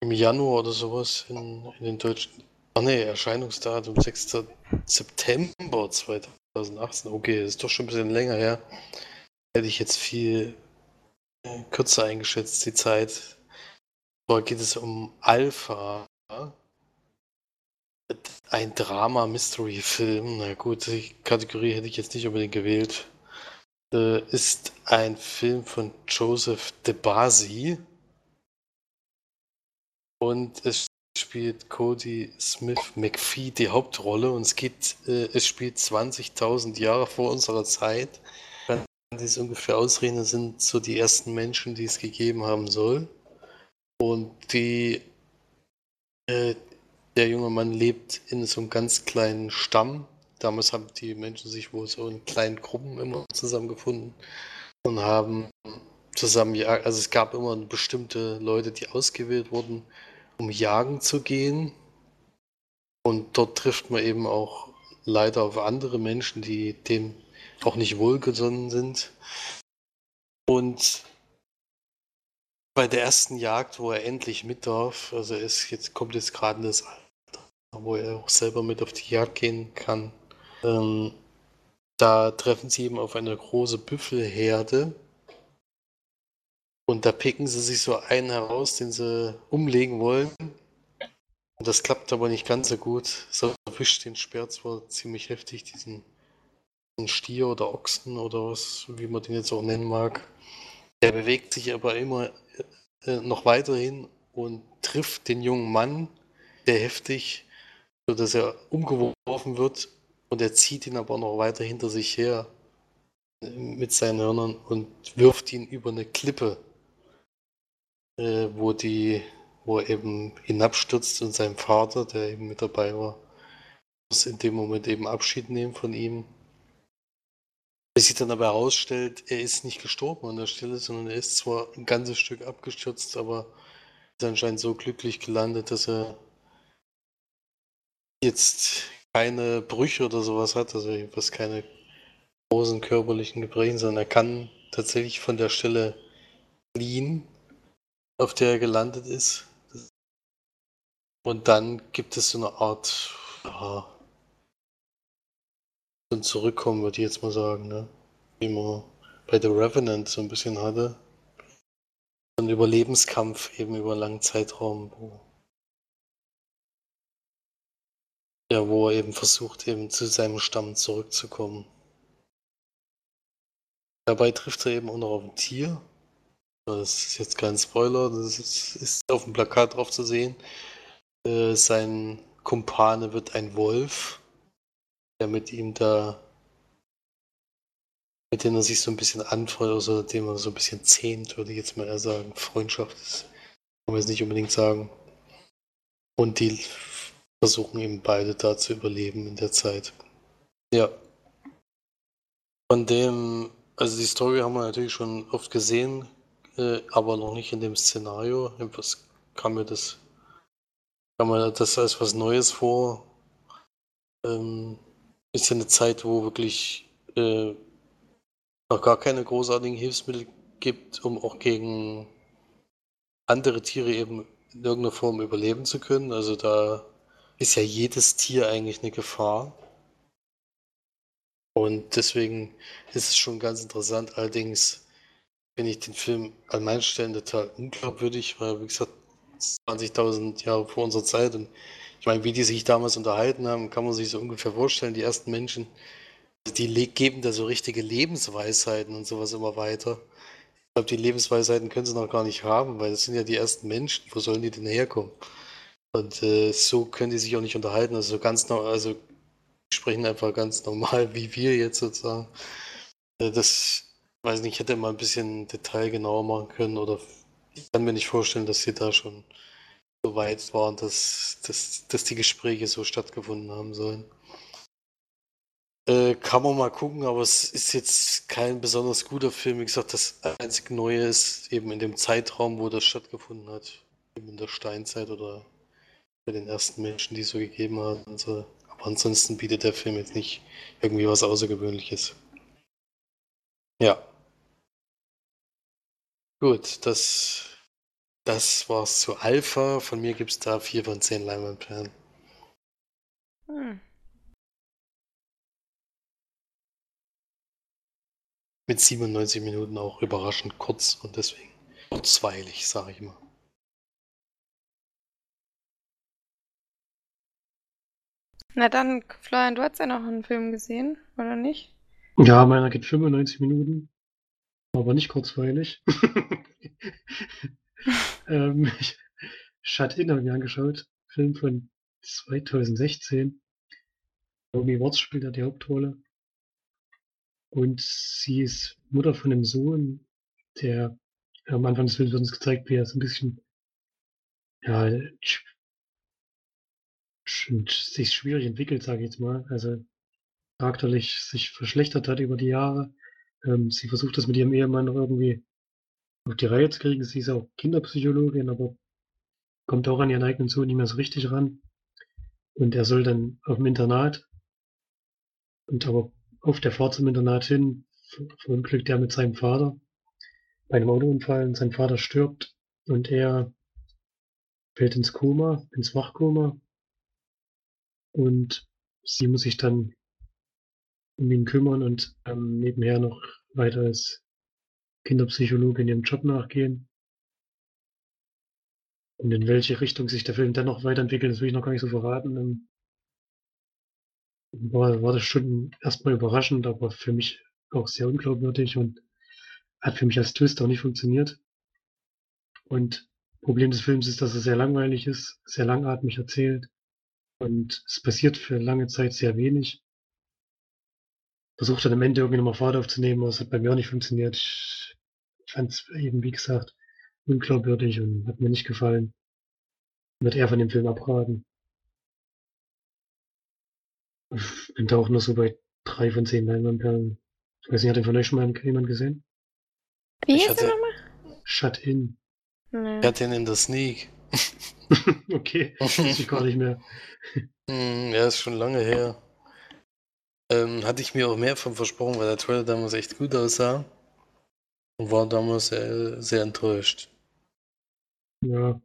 im Januar oder sowas in, in den deutschen. Ach nee, Erscheinungsdatum 6. September 2018. Okay, das ist doch schon ein bisschen länger her. Hätte ich jetzt viel äh, kürzer eingeschätzt, die Zeit. Zwar geht es um Alpha. Ein Drama-Mystery-Film, na gut, die Kategorie hätte ich jetzt nicht unbedingt gewählt. Äh, ist ein Film von Joseph DeBasi. Und es spielt Cody Smith McPhee die Hauptrolle und es geht, äh, es spielt 20.000 Jahre vor unserer Zeit. Kann dies ungefähr ausrechnen, sind so die ersten Menschen, die es gegeben haben soll. Und die, äh, der junge Mann lebt in so einem ganz kleinen Stamm. Damals haben die Menschen sich wohl so in kleinen Gruppen immer zusammengefunden und haben zusammen, also es gab immer bestimmte Leute, die ausgewählt wurden, um jagen zu gehen. Und dort trifft man eben auch leider auf andere Menschen, die dem auch nicht wohlgesonnen sind. Und bei der ersten Jagd, wo er endlich mit darf, also es jetzt kommt jetzt gerade das wo er auch selber mit auf die Jagd gehen kann. Ähm, da treffen sie eben auf eine große Büffelherde. Und da picken sie sich so einen heraus, den sie umlegen wollen. Und das klappt aber nicht ganz so gut. So erwischt den Speer zwar ziemlich heftig, diesen, diesen Stier oder Ochsen oder was, wie man den jetzt auch nennen mag. Er bewegt sich aber immer äh, noch weiterhin und trifft den jungen Mann sehr heftig, sodass er umgeworfen wird und er zieht ihn aber noch weiter hinter sich her mit seinen Hörnern und wirft ihn über eine Klippe, äh, wo die, wo er eben hinabstürzt und sein Vater, der eben mit dabei war, muss in dem Moment eben Abschied nehmen von ihm. Bis sich dann aber herausstellt, er ist nicht gestorben an der Stelle, sondern er ist zwar ein ganzes Stück abgestürzt, aber ist anscheinend so glücklich gelandet, dass er jetzt keine Brüche oder sowas hat, also was keine großen körperlichen Gebrechen, sondern er kann tatsächlich von der Stelle fliehen, auf der er gelandet ist. Und dann gibt es so eine Art, ja, so ein Zurückkommen, würde ich jetzt mal sagen, ne? wie man bei The Revenant so ein bisschen hatte. So ein Überlebenskampf eben über einen langen Zeitraum, wo ja, wo er eben versucht, eben zu seinem Stamm zurückzukommen. Dabei trifft er eben auch noch auf ein Tier. Das ist jetzt kein Spoiler, das ist, auf dem Plakat drauf zu sehen. Äh, sein Kumpane wird ein Wolf, der mit ihm da, mit dem er sich so ein bisschen anfreut, oder dem er so ein bisschen zähmt, würde ich jetzt mal eher sagen. Freundschaft ist, kann man jetzt nicht unbedingt sagen. Und die versuchen eben beide da zu überleben in der Zeit. Ja. Von dem, also die Story haben wir natürlich schon oft gesehen, äh, aber noch nicht in dem Szenario. Was kam mir das, kam mir das als was Neues vor. Ähm, ist ja eine Zeit, wo wirklich äh, noch gar keine großartigen Hilfsmittel gibt, um auch gegen andere Tiere eben in irgendeiner Form überleben zu können. Also da ist ja jedes Tier eigentlich eine Gefahr. Und deswegen ist es schon ganz interessant. Allerdings finde ich den Film an manchen Stellen total unglaubwürdig, weil, wie gesagt, 20.000 Jahre vor unserer Zeit. Und ich meine, wie die sich damals unterhalten haben, kann man sich so ungefähr vorstellen. Die ersten Menschen, die geben da so richtige Lebensweisheiten und sowas immer weiter. Ich glaube, die Lebensweisheiten können sie noch gar nicht haben, weil das sind ja die ersten Menschen. Wo sollen die denn herkommen? Und äh, so können die sich auch nicht unterhalten. Also ganz normal, also sprechen einfach ganz normal wie wir jetzt sozusagen. Äh, das, weiß nicht, hätte mal ein bisschen detailgenauer machen können oder ich kann mir nicht vorstellen, dass sie da schon so weit waren, dass, dass, dass die Gespräche so stattgefunden haben sollen. Äh, kann man mal gucken, aber es ist jetzt kein besonders guter Film. Wie gesagt, das einzig Neue ist eben in dem Zeitraum, wo das stattgefunden hat. Eben in der Steinzeit oder bei den ersten Menschen, die es so gegeben hat. Also, aber ansonsten bietet der Film jetzt nicht irgendwie was Außergewöhnliches. Ja. Gut, das, das war's zu Alpha. Von mir gibt es da 4 von 10 Leinwandperlen. Hm. Mit 97 Minuten auch überraschend kurz und deswegen kurzweilig, sage ich mal. Na dann, Florian, du hast ja noch einen Film gesehen, oder nicht? Ja, meiner geht 95 Minuten, aber nicht kurzweilig. ähm, ich, Shut In habe ich mir angeschaut, Film von 2016. Naomi Watts spielt da die Hauptrolle. Und sie ist Mutter von einem Sohn, der am Anfang des Films wird uns gezeigt, wie er so ein bisschen ja, sich schwierig entwickelt, sage ich jetzt mal. Also charakterlich sich verschlechtert hat über die Jahre. Ähm, sie versucht das mit ihrem Ehemann noch irgendwie auf die Reihe zu kriegen. Sie ist auch Kinderpsychologin, aber kommt auch an ihren eigenen Sohn nicht mehr so richtig ran. Und er soll dann auf dem Internat. Und aber auf der Fahrt zum Internat hin verunglückt er mit seinem Vater bei einem Autounfall und sein Vater stirbt und er fällt ins Koma, ins Wachkoma und sie muss sich dann um ihn kümmern und ähm, nebenher noch weiter als Kinderpsychologin ihrem Job nachgehen. Und in welche Richtung sich der Film dann noch weiterentwickelt, das will ich noch gar nicht so verraten. Ähm, war, war das schon erstmal überraschend, aber für mich auch sehr unglaubwürdig und hat für mich als Twist auch nicht funktioniert. Und Problem des Films ist, dass er sehr langweilig ist, sehr langatmig erzählt und es passiert für lange Zeit sehr wenig. Versucht dann am Ende irgendwie nochmal Fahrt aufzunehmen, aber es hat bei mir auch nicht funktioniert. Ich fand es eben, wie gesagt, unglaubwürdig und hat mir nicht gefallen. Wird eher von dem Film abraten. Ich bin da auch nur so bei drei von zehn Leinwandperlen. Ich weiß nicht, hat den von euch schon mal jemand gesehen? Wie Ich hieß der nochmal? Shut in. Nee. Ich hatte ihn in der Sneak. okay, weiß ich gar nicht mehr. Hm, ja, ist schon lange her. Ähm, hatte ich mir auch mehr von versprochen, weil der Trailer damals echt gut aussah. Und war damals sehr, sehr enttäuscht. Ja.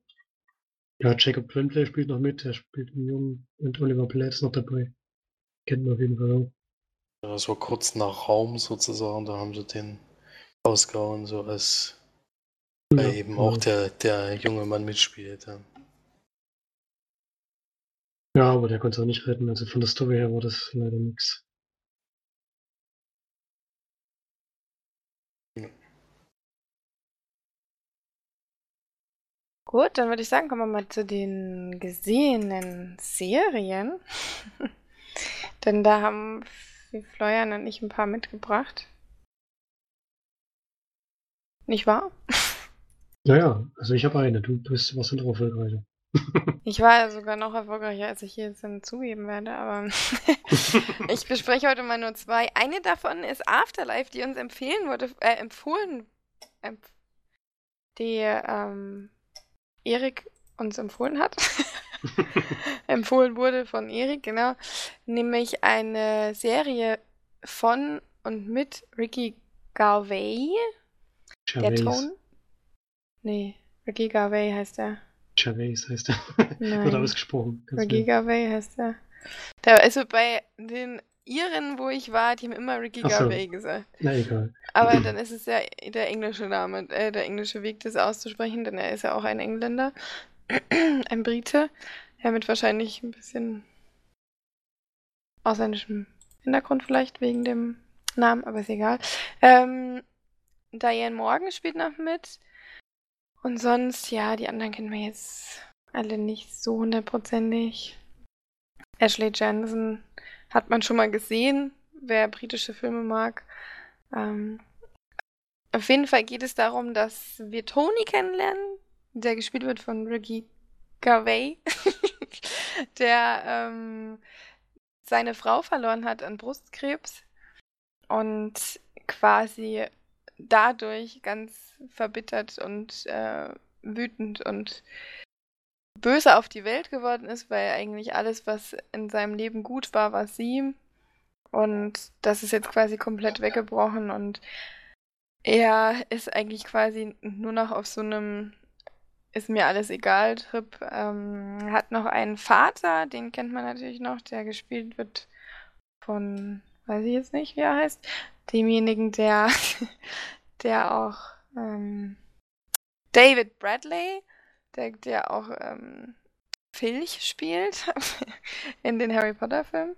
Ja, Jacob Tremblay spielt noch mit, der spielt einen Jungen und Oliver Platt ist noch dabei. Kennt man auf jeden Fall auch. Ja, Das war kurz nach Raum sozusagen, da haben sie den rausgehauen, so als weil eben auch der, der junge Mann mitspielt. Ja. Ja, aber der konnte es auch nicht retten. Also von der Story her war das leider nix. Gut, dann würde ich sagen, kommen wir mal zu den gesehenen Serien. Denn da haben Florian und ich ein paar mitgebracht. Nicht wahr? Naja, also ich habe eine. Du, bist was noch erfolgreicher. Ich war sogar noch erfolgreicher, als ich jetzt zugeben werde, aber ich bespreche heute mal nur zwei. Eine davon ist Afterlife, die uns empfehlen wurde, äh, empfohlen, empf die ähm, Erik uns empfohlen hat. empfohlen wurde von Erik, genau. Nämlich eine Serie von und mit Ricky Garvey. Der. Ton? Nee, Ricky Garvey heißt er. Gervais heißt er. Nein. Wird ausgesprochen. Ricky. Garvey heißt er. Da, also bei den Iren, wo ich war, die haben immer Ricky so. Garvey gesagt. Na egal. Aber dann ist es ja der englische Name, äh, der englische Weg, das auszusprechen, denn er ist ja auch ein Engländer, ein Brite, ja mit wahrscheinlich ein bisschen ausländischem Hintergrund vielleicht wegen dem Namen, aber ist egal. Ähm, Diane Morgan spielt noch mit. Und sonst, ja, die anderen kennen wir jetzt alle nicht so hundertprozentig. Ashley Jensen hat man schon mal gesehen, wer britische Filme mag. Ähm, auf jeden Fall geht es darum, dass wir Tony kennenlernen, der gespielt wird von Ricky Garvey, der ähm, seine Frau verloren hat an Brustkrebs und quasi dadurch ganz verbittert und äh, wütend und böse auf die Welt geworden ist, weil eigentlich alles, was in seinem Leben gut war, war sie. Und das ist jetzt quasi komplett weggebrochen und er ist eigentlich quasi nur noch auf so einem ist mir alles egal Trip. Ähm, hat noch einen Vater, den kennt man natürlich noch, der gespielt wird von, weiß ich jetzt nicht, wie er heißt, demjenigen, der, der auch ähm, David Bradley, der, der auch ähm, Filch spielt in den Harry Potter Filmen.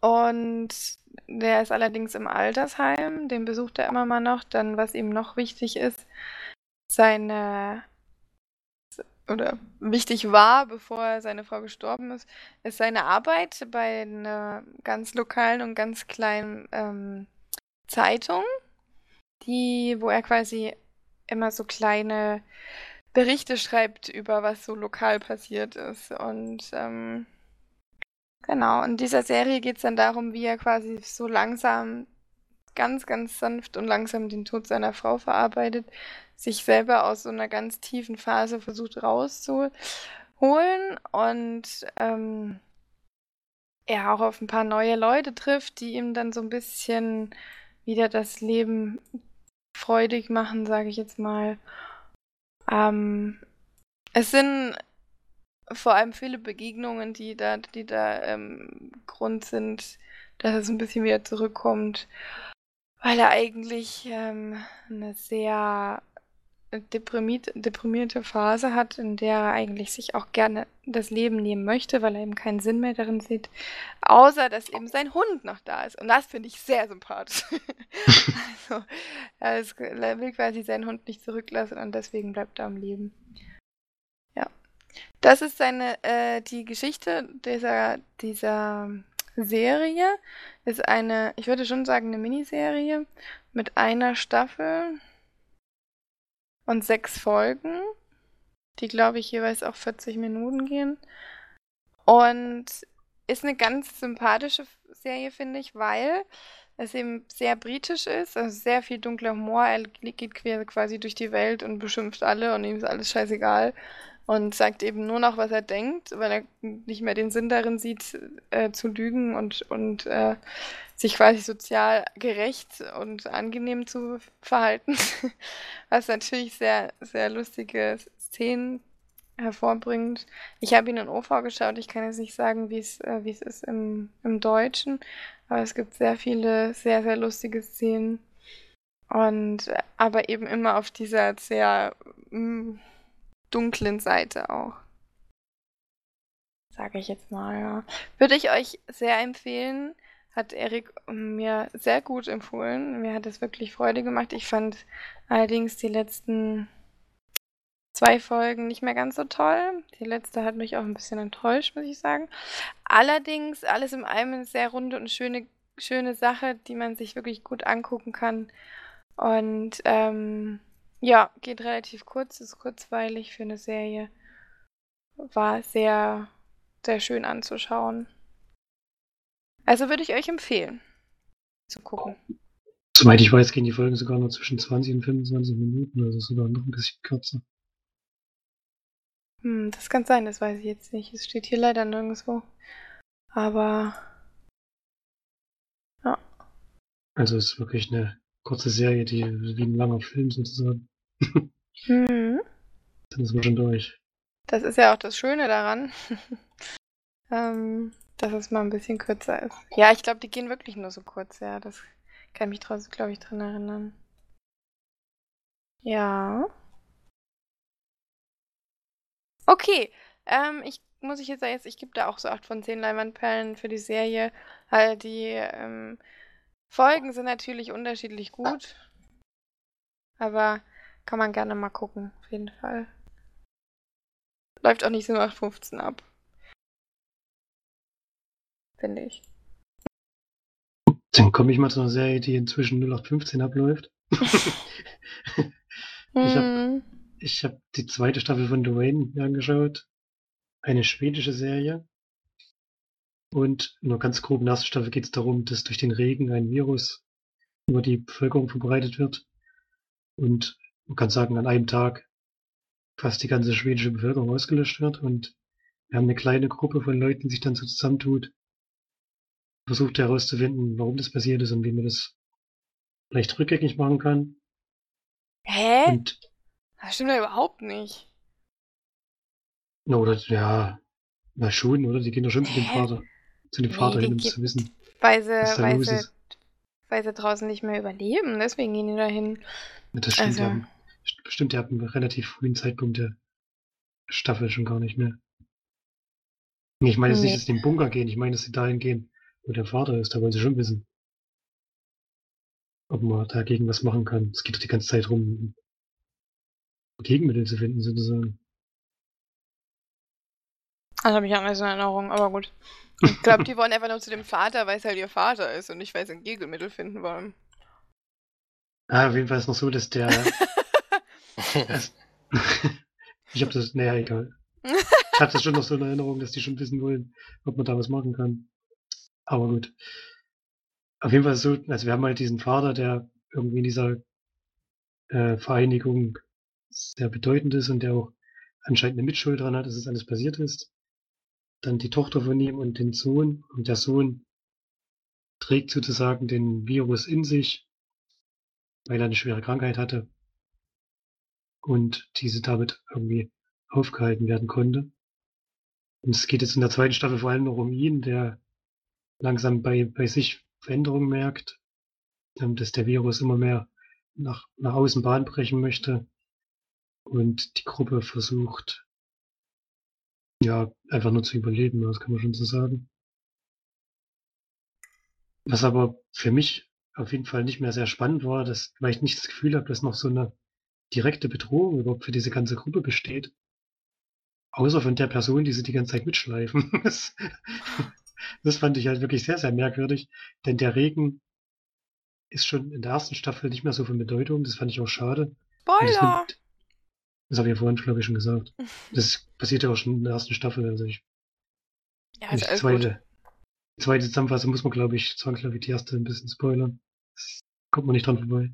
Und der ist allerdings im Altersheim, den besucht er immer mal noch. Dann, was ihm noch wichtig ist, seine oder wichtig war, bevor seine Frau gestorben ist, ist seine Arbeit bei einer ganz lokalen und ganz kleinen ähm, Zeitung, die, wo er quasi immer so kleine Berichte schreibt über was so lokal passiert ist. Und ähm, genau, in dieser Serie geht es dann darum, wie er quasi so langsam, ganz, ganz sanft und langsam den Tod seiner Frau verarbeitet, sich selber aus so einer ganz tiefen Phase versucht rauszuholen und ähm, er auch auf ein paar neue Leute trifft, die ihm dann so ein bisschen wieder das Leben freudig machen, sage ich jetzt mal. Ähm, es sind vor allem viele Begegnungen, die da, die da ähm, Grund sind, dass es ein bisschen wieder zurückkommt, weil er eigentlich ähm, eine sehr deprimiert, deprimierte Phase hat, in der er eigentlich sich auch gerne das Leben nehmen möchte, weil er eben keinen Sinn mehr darin sieht, außer dass eben sein Hund noch da ist. Und das finde ich sehr sympathisch. also, er, will quasi seinen Hund nicht zurücklassen und deswegen bleibt er am Leben. Ja. Das ist seine, äh, die Geschichte dieser, dieser Serie. Ist eine, ich würde schon sagen, eine Miniserie mit einer Staffel und sechs Folgen, die glaube ich jeweils auch 40 Minuten gehen. Und ist eine ganz sympathische Serie, finde ich, weil es eben sehr britisch ist, also sehr viel dunkler Humor. Er geht quasi durch die Welt und beschimpft alle und ihm ist alles scheißegal und sagt eben nur noch, was er denkt, weil er nicht mehr den Sinn darin sieht, äh, zu lügen und, und äh, sich quasi sozial gerecht und angenehm zu verhalten. Was natürlich sehr, sehr lustige Szenen hervorbringt. Ich habe ihn in OV geschaut, ich kann jetzt nicht sagen, wie es äh, es ist im, im Deutschen, aber es gibt sehr viele sehr, sehr lustige Szenen. Und aber eben immer auf dieser sehr mh, mm, dunklen Seite auch. Sage ich jetzt mal, ja. Würde ich euch sehr empfehlen. Hat Erik mir sehr gut empfohlen. Mir hat es wirklich Freude gemacht. Ich fand allerdings die letzten zwei Folgen nicht mehr ganz so toll. Die letzte hat mich auch ein bisschen enttäuscht, muss ich sagen. Allerdings alles in allem eine sehr runde und schöne, schöne Sache, die man sich wirklich gut angucken kann. Und ähm, ja, geht relativ kurz, ist kurzweilig für eine Serie. War sehr, sehr schön anzuschauen. Also würde ich euch empfehlen, zu gucken. Soweit ich weiß, gehen die Folgen sogar nur zwischen 20 und 25 Minuten, also sogar noch ein bisschen kürzer. Hm, das kann sein, das weiß ich jetzt nicht. Es steht hier leider nirgendwo. Aber. Ja. Also es ist wirklich eine kurze Serie, die wie ein langer Film sozusagen. Mhm. Dann ist man schon durch. Das ist ja auch das Schöne daran, ähm, dass es mal ein bisschen kürzer ist. Ja, ich glaube, die gehen wirklich nur so kurz, ja. Das kann mich trotzdem, glaube ich, dran erinnern. Ja. Okay, ähm, ich muss ich jetzt sagen, ich gebe da auch so 8 von 10 Leinwandperlen für die Serie. Weil die ähm, Folgen sind natürlich unterschiedlich gut. Aber kann man gerne mal gucken, auf jeden Fall. Läuft auch nicht so nach 15 ab. Finde ich. Dann komme ich mal zu einer Serie, die inzwischen 0815 abläuft. ich habe Hm. hab die zweite Staffel von Dwayne mir angeschaut. Eine schwedische Serie. Und nur ganz grob in der ersten Staffel geht es darum, dass durch den Regen ein Virus über die Bevölkerung verbreitet wird. Und man kann sagen, an einem Tag fast die ganze schwedische Bevölkerung ausgelöscht wird. Und wir haben eine kleine Gruppe von Leuten, die sich dann so zusammentut, versucht herauszufinden, warum das passiert ist und wie man das vielleicht rückgängig machen kann. Hä? Und, Das stimmt ja überhaupt nicht. na, oder, ja, na schon, oder? Die gehen doch schon zu dem? Vater, zu dem Nee, Vater die hin, um zu wissen, Weil sie, weil sie, weil sie draußen nicht mehr überleben. Deswegen gehen die da hin. Das stimmt, Also- ja. Bestimmt, der hat einen relativ frühen Zeitpunkt der Staffel schon gar nicht mehr. Nee, ich meine jetzt Nee. nicht, dass sie in den Bunker gehen, ich meine, dass sie dahin gehen, wo der Vater ist, da wollen sie schon wissen. Ob man dagegen was machen kann. Es geht doch die ganze Zeit rum, Gegenmittel zu finden, sozusagen. Das habe ich anders in Erinnerung, aber gut. Ich glaube, die wollen einfach nur zu dem Vater, weil es halt ihr Vater ist und nicht, weil sie ein Gegenmittel finden wollen. Ah, auf jeden Fall ist noch so, dass der. ich habe das. Naja, egal. Ich habe das schon noch so in Erinnerung, dass die schon wissen wollen, ob man da was machen kann. Aber gut. Auf jeden Fall so, also wir haben halt diesen Vater, der irgendwie in dieser äh, Vereinigung sehr bedeutend ist und der auch anscheinend eine Mitschuld daran hat, dass es alles passiert ist. Dann die Tochter von ihm und den Sohn. Und der Sohn trägt sozusagen den Virus in sich, weil er eine schwere Krankheit hatte und diese damit irgendwie aufgehalten werden konnte. Und es geht jetzt in der zweiten Staffel vor allem noch um ihn, der langsam bei, bei sich Veränderungen merkt, ähm, dass der Virus immer mehr nach, nach außen Bahn brechen möchte Und die Gruppe versucht, ja, einfach nur zu überleben, das kann man schon so sagen. Was aber für mich auf jeden Fall nicht mehr sehr spannend war, dass, weil ich nicht das Gefühl habe, dass noch so eine direkte Bedrohung überhaupt für diese ganze Gruppe besteht. Außer von der Person, die sie die ganze Zeit mitschleifen. Das, das fand ich halt wirklich sehr, sehr merkwürdig, denn der Regen ist schon in der ersten Staffel nicht mehr so von Bedeutung. Das fand ich auch schade. Das Spoiler! nimmt, das habe ich ja vorhin, glaube ich, schon gesagt. Das passiert ja auch schon in der ersten Staffel. Also ich, Ja, ist die zweite, die zweite Zusammenfassung muss man, glaube ich, zwangsläufig die erste ein bisschen spoilern. Das kommt man nicht dran vorbei.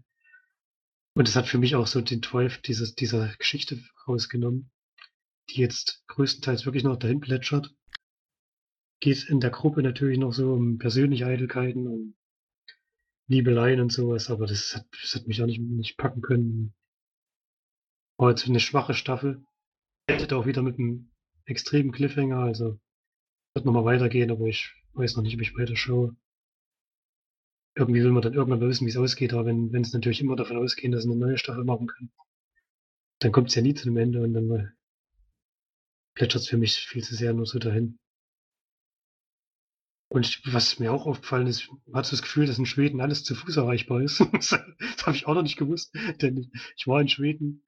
Und das hat für mich auch so den Drive dieses, dieser Geschichte rausgenommen, die jetzt größtenteils wirklich noch dahin plätschert. Geht in der Gruppe natürlich noch so um persönliche Eitelkeiten und Liebeleien und sowas, aber das hat, das hat mich auch nicht, nicht packen können. War jetzt eine schwache Staffel. Endet auch wieder mit einem extremen Cliffhanger, also wird nochmal weitergehen, aber ich weiß noch nicht, ob ich weiter schaue. Irgendwie will man dann irgendwann mal wissen, wie es ausgeht, aber wenn, es natürlich immer davon ausgehen, dass sie eine neue Staffel machen können, dann kommt es ja nie zu einem Ende und dann plätschert es für mich viel zu sehr nur so dahin. Und was mir auch aufgefallen ist, man hat das Gefühl, dass in Schweden alles zu Fuß erreichbar ist. das habe ich auch noch nicht gewusst, denn ich war in Schweden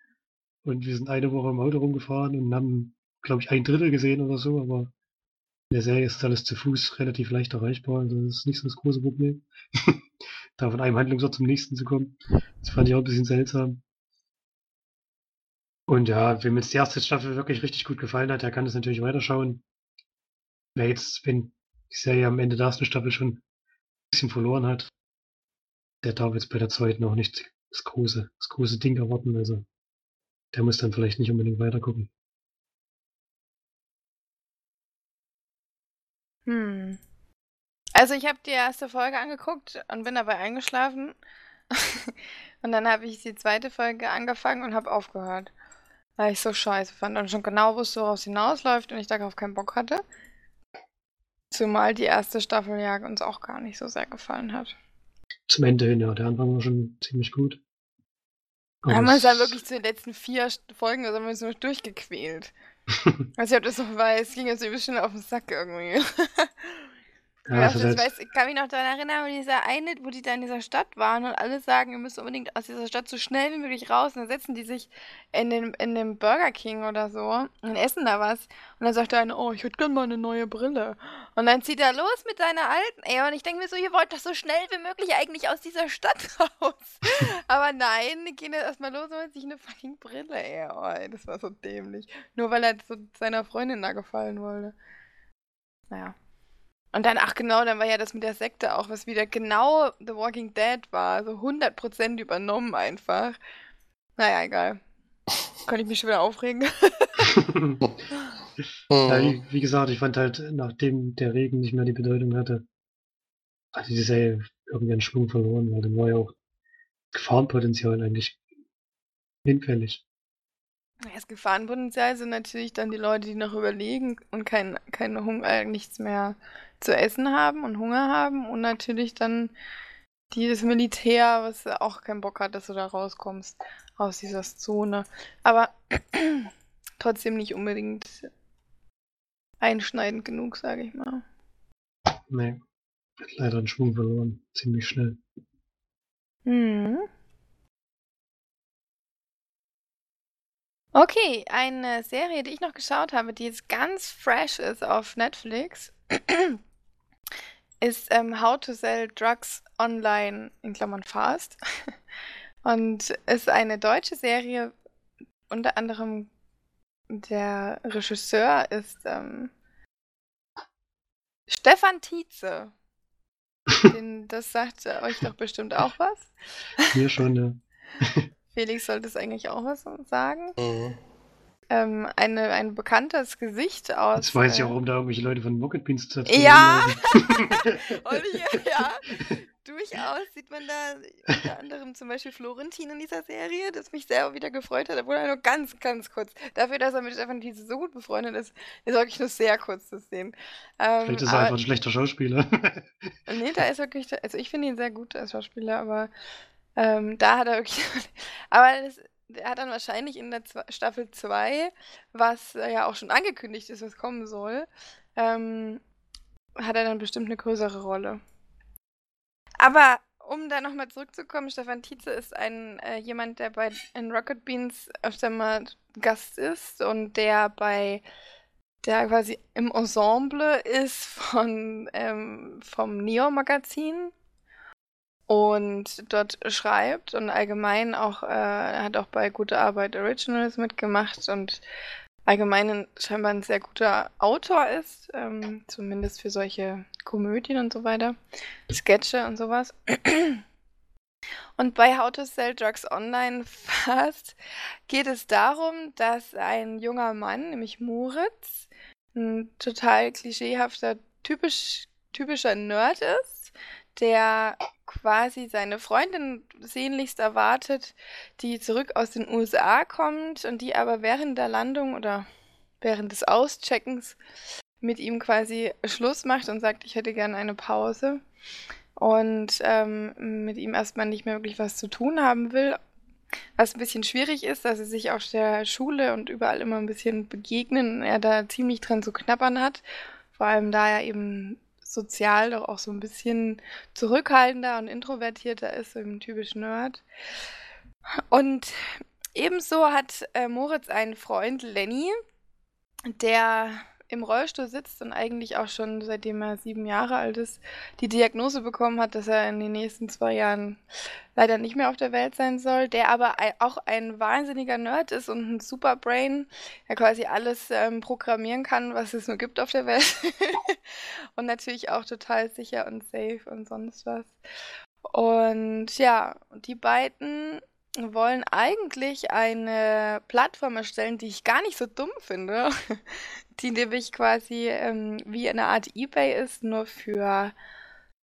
und wir sind eine Woche im Auto rumgefahren und haben, glaube ich, ein Drittel gesehen oder so, aber in der Serie ist alles zu Fuß relativ leicht erreichbar, also das ist nicht so das große Problem. da von einem Handlungsort zum nächsten zu kommen. Das fand ich auch ein bisschen seltsam. Und ja, wem jetzt die erste Staffel wirklich richtig gut gefallen hat, der kann das natürlich weiterschauen. Wer jetzt, wenn die Serie am Ende der ersten Staffel schon ein bisschen verloren hat, der darf jetzt bei der zweiten auch nicht das große, das große Ding erwarten. Also der muss dann vielleicht nicht unbedingt weitergucken. Hm. Also ich habe die erste Folge angeguckt und bin dabei eingeschlafen. und dann habe ich die zweite Folge angefangen und habe aufgehört. Weil ich so scheiße fand und schon genau wusste, worauf es hinausläuft und ich darauf keinen Bock hatte. Zumal die erste Staffel ja uns auch gar nicht so sehr gefallen hat. Zum Ende hin, ja, der Anfang war schon ziemlich gut. Wir haben uns dann wirklich zu den letzten vier Folgen, also haben wir uns nur durchgequält. Also ich ob das noch weiß, ging jetzt ein bisschen auf den Sack irgendwie. ja, hat halt, weiß, ich kann mich noch daran erinnern, wo dieser eine, wo die da in dieser Stadt waren und alle sagen, ihr müsst unbedingt aus dieser Stadt so schnell wie möglich raus. Und dann setzen die sich in den, in den Burger King oder so und essen da was. Und dann sagt der eine, oh, ich hätte gern mal eine neue Brille. Und dann zieht er los mit seiner alten. Ey, und ich denke mir so, ihr wollt doch so schnell wie möglich eigentlich aus dieser Stadt raus. Aber nein, die gehen jetzt erstmal los und holen sich eine fucking Brille, ey. Oh, ey, das war so dämlich. Nur weil er so seiner Freundin da gefallen wollte. Naja. Und dann, ach genau, dann war ja das mit der Sekte auch, was wieder genau The Walking Dead war. So 100% übernommen einfach. Naja, egal. Kann ich mich schon wieder aufregen? ja, Mhm. wie, wie gesagt, ich fand halt, nachdem der Regen nicht mehr die Bedeutung hatte, hat die Serie irgendwie einen Schwung verloren, weil dann war ja auch Gefahrenpotenzial eigentlich hinfällig. Das Gefahrenpotenzial sind natürlich dann die Leute, die noch überlegen und kein, keine Hunger, äh, nichts mehr zu essen haben und Hunger haben. Und natürlich dann dieses Militär, was auch keinen Bock hat, dass du da rauskommst aus dieser Zone. Aber trotzdem nicht unbedingt einschneidend genug, sage ich mal. Nee, hat leider einen Schwung verloren, ziemlich schnell. Hm. Okay, eine Serie, die ich noch geschaut habe, die jetzt ganz fresh ist auf Netflix, ist ähm, How to Sell Drugs Online in Klammern Fast. Und ist eine deutsche Serie, unter anderem der Regisseur ist ähm, Stefan Tietze. Den, das sagt euch doch bestimmt auch was. Hier schon, ja. Felix sollte es eigentlich auch was sagen. Mhm. Ähm, eine, ein bekanntes Gesicht aus. Jetzt weiß ich äh, auch, warum da irgendwelche Leute von Rocket Beans zu Ja! Und hier, ja, durchaus sieht man da unter anderem zum Beispiel Florentin in dieser Serie, das mich sehr wieder gefreut hat, obwohl er nur ganz, ganz kurz. Dafür, dass er mit Stefan Tietze so gut befreundet ist, ist wirklich nur sehr kurz zu sehen. Ähm, Vielleicht ist er aber- einfach ein schlechter Schauspieler. Nee, da ist wirklich, also ich finde ihn sehr gut als Schauspieler, aber ähm, da hat er wirklich, aber das, der hat dann wahrscheinlich in der Zwe Staffel 2, was äh, ja auch schon angekündigt ist, was kommen soll, ähm, hat er dann bestimmt eine größere Rolle. Aber um da nochmal zurückzukommen, Stefan Tietze ist ein äh, jemand, der bei in Rocket Beans öfter mal Gast ist und der bei der quasi im Ensemble ist von ähm, vom Neo-Magazin und dort schreibt und allgemein auch, äh, er hat auch bei Gute Arbeit Originals mitgemacht und allgemein scheinbar ein sehr guter Autor ist, ähm, zumindest für solche Komödien und so weiter, Sketche und sowas. Und bei How to Sell Drugs Online Fast geht es darum, dass ein junger Mann, nämlich Moritz, ein total klischeehafter, typisch, typischer Nerd ist, der quasi seine Freundin sehnlichst erwartet, die zurück aus den USA kommt und die aber während der Landung oder während des Auscheckens mit ihm quasi Schluss macht und sagt, ich hätte gerne eine Pause und ähm, mit ihm erstmal nicht mehr wirklich was zu tun haben will. Was ein bisschen schwierig ist, dass sie sich auf der Schule und überall immer ein bisschen begegnen und er da ziemlich dran zu knabbern hat. Vor allem da er eben sozial doch auch so ein bisschen zurückhaltender und introvertierter ist, so im typischen Nerd. Und ebenso hat äh, Moritz einen Freund, Lenny, der im Rollstuhl sitzt und eigentlich auch schon seitdem er sieben Jahre alt ist, die Diagnose bekommen hat, dass er in den nächsten zwei Jahren leider nicht mehr auf der Welt sein soll, der aber auch ein wahnsinniger Nerd ist und ein Superbrain, der quasi alles ähm, programmieren kann, was es nur gibt auf der Welt. und natürlich auch total sicher und safe und sonst was. Und ja, die beiden wollen eigentlich eine Plattform erstellen, die ich gar nicht so dumm finde, die nämlich quasi ähm, wie eine Art eBay ist, nur für,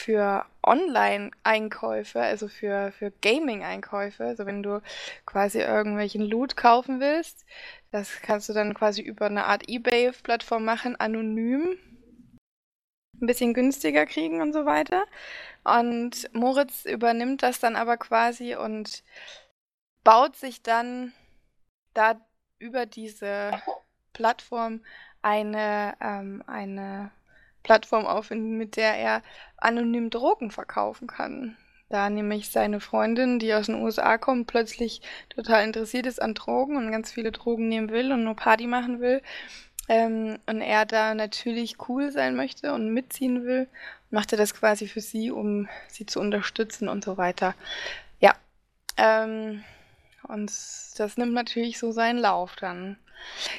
für Online-Einkäufe, also für, für Gaming-Einkäufe. Also wenn du quasi irgendwelchen Loot kaufen willst, das kannst du dann quasi über eine Art eBay-Plattform machen, anonym, ein bisschen günstiger kriegen und so weiter. Und Moritz übernimmt das dann aber quasi und baut sich dann da über diese Plattform eine, ähm, eine Plattform auf, mit der er anonym Drogen verkaufen kann. Da nämlich seine Freundin, die aus den USA kommt, plötzlich total interessiert ist an Drogen und ganz viele Drogen nehmen will und nur Party machen will. Ähm, und er da natürlich cool sein möchte und mitziehen will, macht er das quasi für sie, um sie zu unterstützen und so weiter. Ja. Ähm, und das nimmt natürlich so seinen Lauf dann.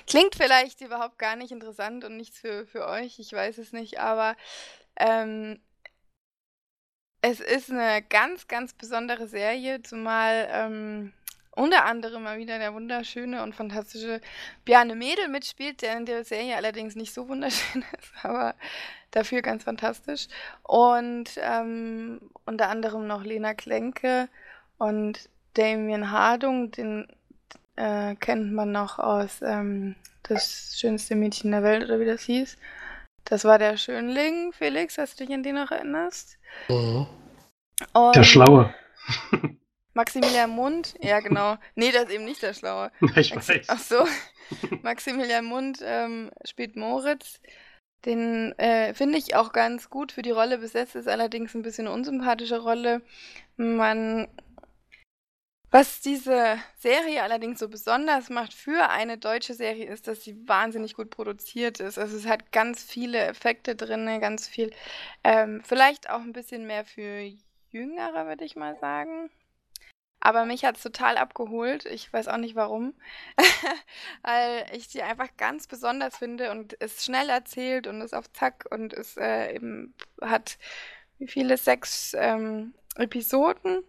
Klingt vielleicht überhaupt gar nicht interessant und nichts für, für euch, ich weiß es nicht, aber ähm, es ist eine ganz, ganz besondere Serie, zumal ähm, unter anderem mal wieder der wunderschöne und fantastische Bjarne Mädel mitspielt, der in der Serie allerdings nicht so wunderschön ist, aber dafür ganz fantastisch. Und ähm, unter anderem noch Lena Klenke und Damien Hardung, den äh, kennt man noch aus ähm, Das schönste Mädchen der Welt oder wie das hieß. Das war der Schönling, Felix, hast du dich an den noch erinnerst? Mhm. der Schlaue. Maximilian Mund, ja genau. Nee, das ist eben nicht der Schlaue. Ich Maxi weiß. Ach so. Maximilian Mund ähm, spielt Moritz. Den äh, finde ich auch ganz gut für die Rolle besetzt, ist allerdings ein bisschen eine unsympathische Rolle. Man was diese Serie allerdings so besonders macht für eine deutsche Serie ist, dass sie wahnsinnig gut produziert ist. Also es hat ganz viele Effekte drin, ganz viel, ähm, vielleicht auch ein bisschen mehr für Jüngere, würde ich mal sagen. Aber mich hat es total abgeholt. Ich weiß auch nicht warum. Weil ich die einfach ganz besonders finde und es schnell erzählt und ist auf Zack und es äh, eben hat wie viele? Sechs ähm, Episoden.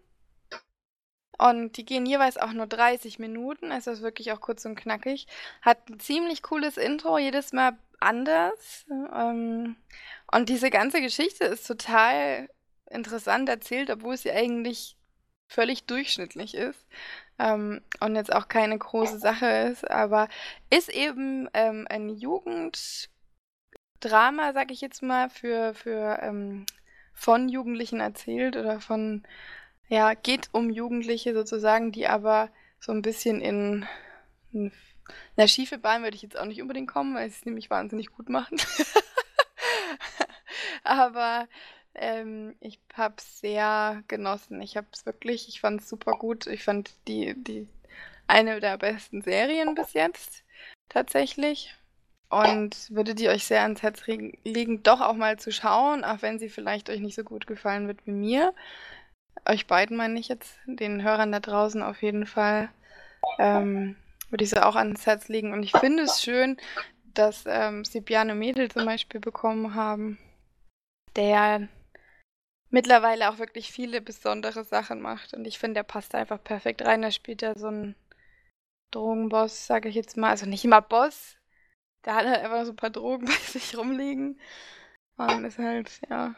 Und die gehen jeweils auch nur 30 Minuten, also ist wirklich auch kurz und knackig. Hat ein ziemlich cooles Intro, jedes Mal anders. Ähm, und diese ganze Geschichte ist total interessant erzählt, obwohl sie eigentlich völlig durchschnittlich ist. Ähm, und jetzt auch keine große Sache ist, aber ist eben ähm, ein Jugenddrama, sag ich jetzt mal, für, für von Jugendlichen erzählt oder von ja, geht um Jugendliche sozusagen, die aber so ein bisschen in, in na, schiefe Bahn würde ich jetzt auch nicht unbedingt kommen, weil sie es nämlich wahnsinnig gut machen. Aber ähm, ich habe es sehr genossen. Ich habe es wirklich, ich fand es super gut. Ich fand die, die eine der besten Serien bis jetzt tatsächlich. Und würde die euch sehr ans Herz legen, doch auch mal zu schauen, auch wenn sie vielleicht euch nicht so gut gefallen wird wie mir. Euch beiden meine ich jetzt, den Hörern da draußen auf jeden Fall. Ähm, würde ich sie auch ans Herz legen. Und ich finde es schön, dass ähm, sie Biane Mädel zum Beispiel bekommen haben, der mittlerweile auch wirklich viele besondere Sachen macht. Und ich finde, der passt einfach perfekt rein. Da spielt ja so ein Drogenboss, sage ich jetzt mal. Also nicht immer Boss. Der hat halt einfach so ein paar Drogen bei sich rumliegen. Und ist halt, ja.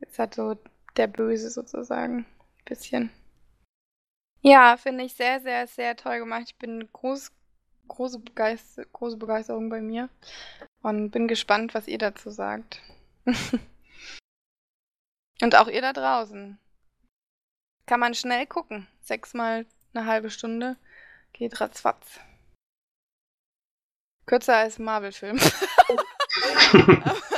Ist halt so der Böse sozusagen. Ein bisschen. Ja, finde ich sehr, sehr, sehr toll gemacht. Ich bin groß, große, Begeister große Begeisterung bei mir und bin gespannt, was ihr dazu sagt. und auch ihr da draußen. Kann man schnell gucken. Sechsmal eine halbe Stunde. Geht ratzfatz. Kürzer als Marvel-Film.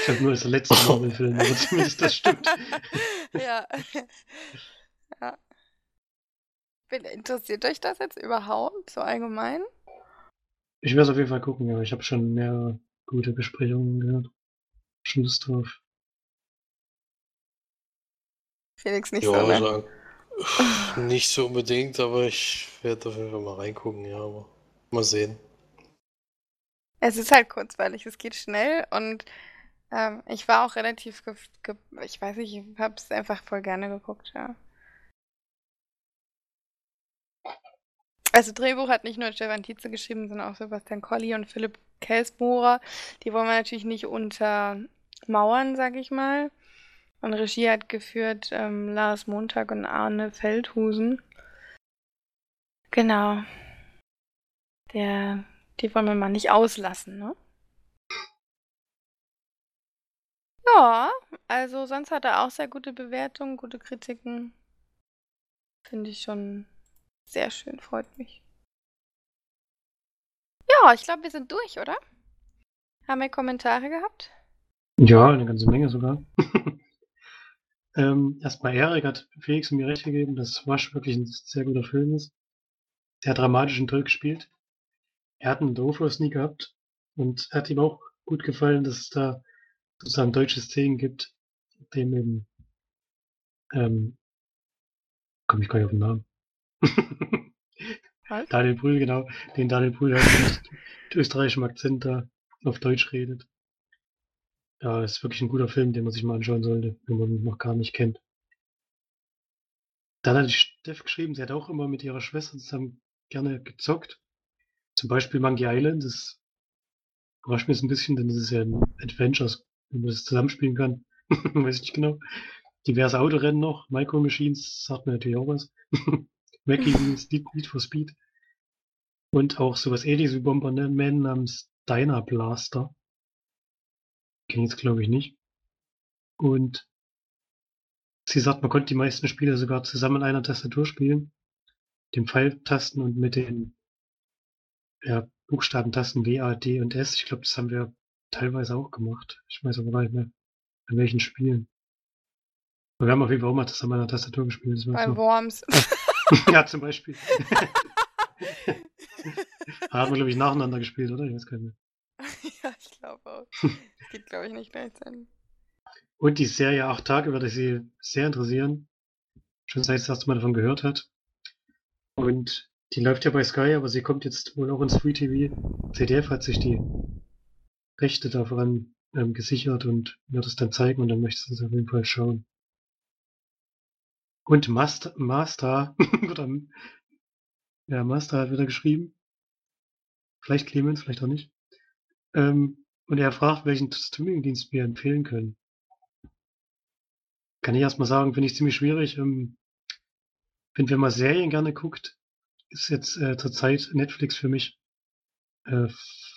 ich glaube nur als der letzte Marvel-Film, aber zumindest das stimmt. ja. Ja. Interessiert euch das jetzt überhaupt so allgemein? Ich werde es auf jeden Fall gucken, ja. Ich habe schon mehr gute Besprechungen gehört. Schon Lust drauf. Felix nicht ja, so, ne? sagen, nicht so unbedingt, aber ich werde auf jeden Fall mal reingucken, ja, aber mal sehen. Es ist halt kurzweilig, es geht schnell und ähm, ich war auch relativ, ich weiß nicht, ich habe es einfach voll gerne geguckt, ja. Also Drehbuch hat nicht nur Stefan Tietze geschrieben, sondern auch Sebastian Colli und Philipp Kelsbohrer. Die wollen wir natürlich nicht untermauern, sag ich mal. Und Regie hat geführt ähm, Lars Montag und Arne Feldhusen. Genau. Der, die wollen wir mal nicht auslassen, ne? Ja, also sonst hat er auch sehr gute Bewertungen, gute Kritiken. Finde ich schon sehr schön, freut mich. Ja, ich glaube, wir sind durch, oder? Haben wir Kommentare gehabt? Ja, eine ganze Menge sogar. ähm, erstmal Erik hat Felix mir recht gegeben, dass Wasch wirklich ein sehr guter Film ist. Sehr dramatisch und toll gespielt. Er hat einen Dofus nie gehabt und hat ihm auch gut gefallen, dass es da sozusagen deutsche Szenen gibt, dem eben ähm, komme ich gar nicht auf den Namen. Was? Daniel Brühl, genau. Den Daniel Brühl halt mit österreichischem Akzent da auf Deutsch redet. Ja, ist wirklich ein guter Film, den man sich mal anschauen sollte, wenn man ihn noch gar nicht kennt. Dann hat die Steff geschrieben, sie hat auch immer mit ihrer Schwester zusammen gerne gezockt. Zum Beispiel Monkey Island, das überrascht mich ein bisschen, denn das ist ja ein Adventure, wenn man das zusammenspielen kann. Weiß ich nicht genau. Diverse Autorennen noch, Micro Machines, sagt mir natürlich auch was. Mackie Need, for Speed. Und auch sowas ähnliches wie Bomberman namens Dyna Blaster. Kenne ich jetzt glaube ich nicht. Und sie sagt, man konnte die meisten Spiele sogar zusammen in einer Tastatur spielen. Den Pfeiltasten und mit den ja, Buchstabentasten W, A, D und S. Ich glaube, das haben wir teilweise auch gemacht. Ich weiß aber gar nicht mehr, an welchen Spielen. Aber wir haben auf jeden Fall auch mal das an meiner Tastatur gespielt. Bei Worms. ja, zum Beispiel. haben wir, glaube ich, nacheinander gespielt, oder? Ich weiß gar nicht mehr. ja, ich glaube auch. Das geht, glaube ich, nicht gleichzeitig. Und die Serie Acht Tage würde sie sehr interessieren. Schon seit das erste Mal davon gehört hat. Und die läuft ja bei Sky, aber sie kommt jetzt wohl auch ins Free TV. CDF hat sich die Rechte daran ähm, gesichert und wird es dann zeigen und dann möchte sie es auf jeden Fall schauen. Und Master, Master oder, ja, Master hat wieder geschrieben. Vielleicht Clemens, vielleicht auch nicht. Ähm, und er fragt, welchen Streaming-Dienst wir empfehlen können. Kann ich erstmal sagen, finde ich ziemlich schwierig. Ähm, wenn man mal Serien gerne guckt, ist jetzt äh, zurzeit Netflix für mich äh,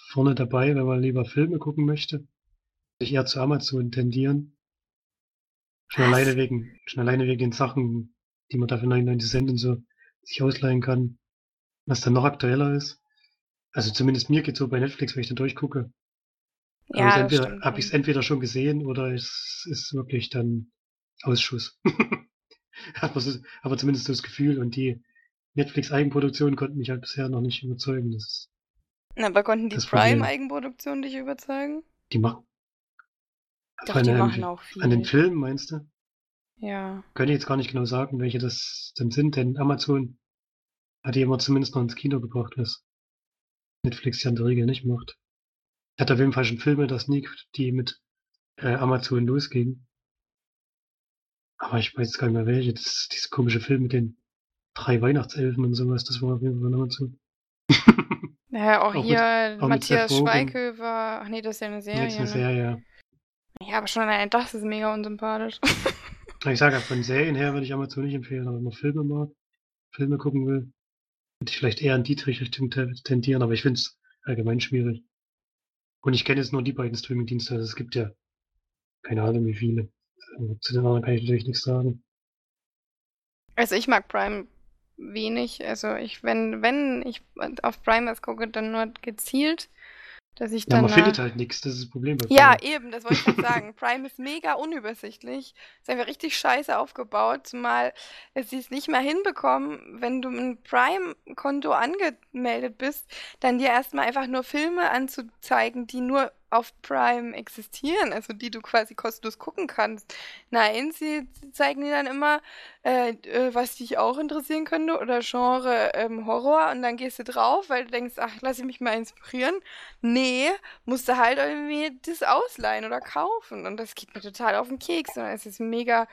vorne dabei, wenn man lieber Filme gucken möchte. Ich eher zu Amazon tendieren. Schon alleine wegen, schon alleine wegen den Sachen, die man da für 99 Cent und so sich ausleihen kann. Was dann noch aktueller ist. Also zumindest mir geht so bei Netflix, wenn ich da durchgucke. Ja, habe entweder, hab ich es entweder schon gesehen oder es ist wirklich dann Ausschuss. Hat man so, aber zumindest so das Gefühl und die Netflix-Eigenproduktionen konnten mich halt bisher noch nicht überzeugen. Das ist, Na, aber konnten die. Prime-Eigenproduktionen dich überzeugen? die machen. Doch, An die den- machen auch viel. An den Filmen meinst du? Ja. Könnte ich jetzt gar nicht genau sagen, welche das denn sind, denn Amazon hat die immer zumindest noch ins Kino gebracht, was Netflix ja in der Regel nicht macht. Hat auf jeden Fall schon Filme, das Sneak, die mit äh, Amazon losgingen. Aber ich weiß gar nicht mehr welche. Das ist dieser komische Film mit den drei Weihnachtselfen und sowas, das war auf jeden Fall von Amazon. Naja, auch, Auch hier auch mit Seth Matthias. Schweighöfer. Ach nee, das ist ja eine Serie. Jetzt eine ne? Serie. Ja, aber schon allein das ist mega unsympathisch. Ich sage ja, von Serien her würde ich Amazon nicht empfehlen, aber wenn man Filme mag, Filme gucken will, würde ich vielleicht eher in die Richtung te- tendieren, aber ich finde es allgemein schwierig. Und ich kenne jetzt nur die beiden Streaming-Dienste, also es gibt ja keine Ahnung wie viele. Also Zu den anderen kann ich natürlich nichts sagen. Also ich mag Prime wenig. Also ich, wenn, wenn ich auf Prime was gucke, dann nur gezielt, dass ich Ja, dann. man findet halt nichts, das ist das Problem bei Ja, eben, das wollte ich gerade sagen. Prime ist mega unübersichtlich. Ist einfach richtig scheiße aufgebaut, zumal sie es nicht mal hinbekommen, wenn du ein Prime-Konto angemeldet bist, dann dir erstmal einfach nur Filme anzuzeigen, die nur auf Prime existieren, also die du quasi kostenlos gucken kannst. Nein, sie zeigen dir dann immer, äh, äh, was dich auch interessieren könnte oder Genre ähm, Horror und dann gehst du drauf, weil du denkst, ach, lass ich mich mal inspirieren. Nee, musst du halt irgendwie das ausleihen oder kaufen. Und das geht mir total auf den Keks. Und es ist mega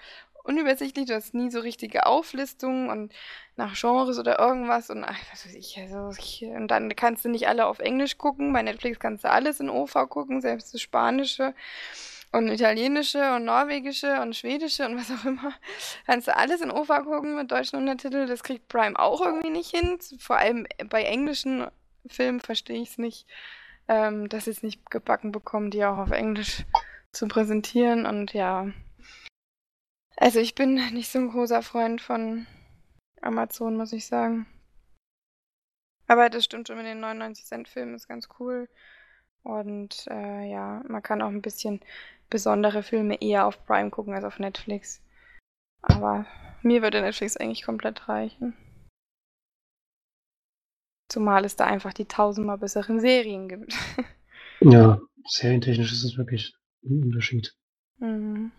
unübersichtlich. Du hast nie so richtige Auflistungen und nach Genres oder irgendwas. Und ach, was weiß ich. Also ich, und dann kannst du nicht alle auf Englisch gucken. Bei Netflix kannst du alles in OV gucken, selbst das Spanische und italienische und norwegische und schwedische und was auch immer. Kannst du alles in OV gucken mit deutschen Untertiteln. Das kriegt Prime auch irgendwie nicht hin. Vor allem bei englischen Filmen verstehe ich es nicht ähm, dass sie es nicht gebacken bekommen, die auch auf Englisch zu präsentieren. Und ja, also ich bin nicht so ein großer Freund von Amazon, muss ich sagen. Aber das stimmt schon mit den 99 Cent Filmen, ist ganz cool. Und äh, ja, man kann auch ein bisschen besondere Filme eher auf Prime gucken als auf Netflix. Aber mir würde Netflix eigentlich komplett reichen. Zumal es da einfach die tausendmal besseren Serien gibt. Ja, serientechnisch ist es wirklich ein Unterschied. Mhm.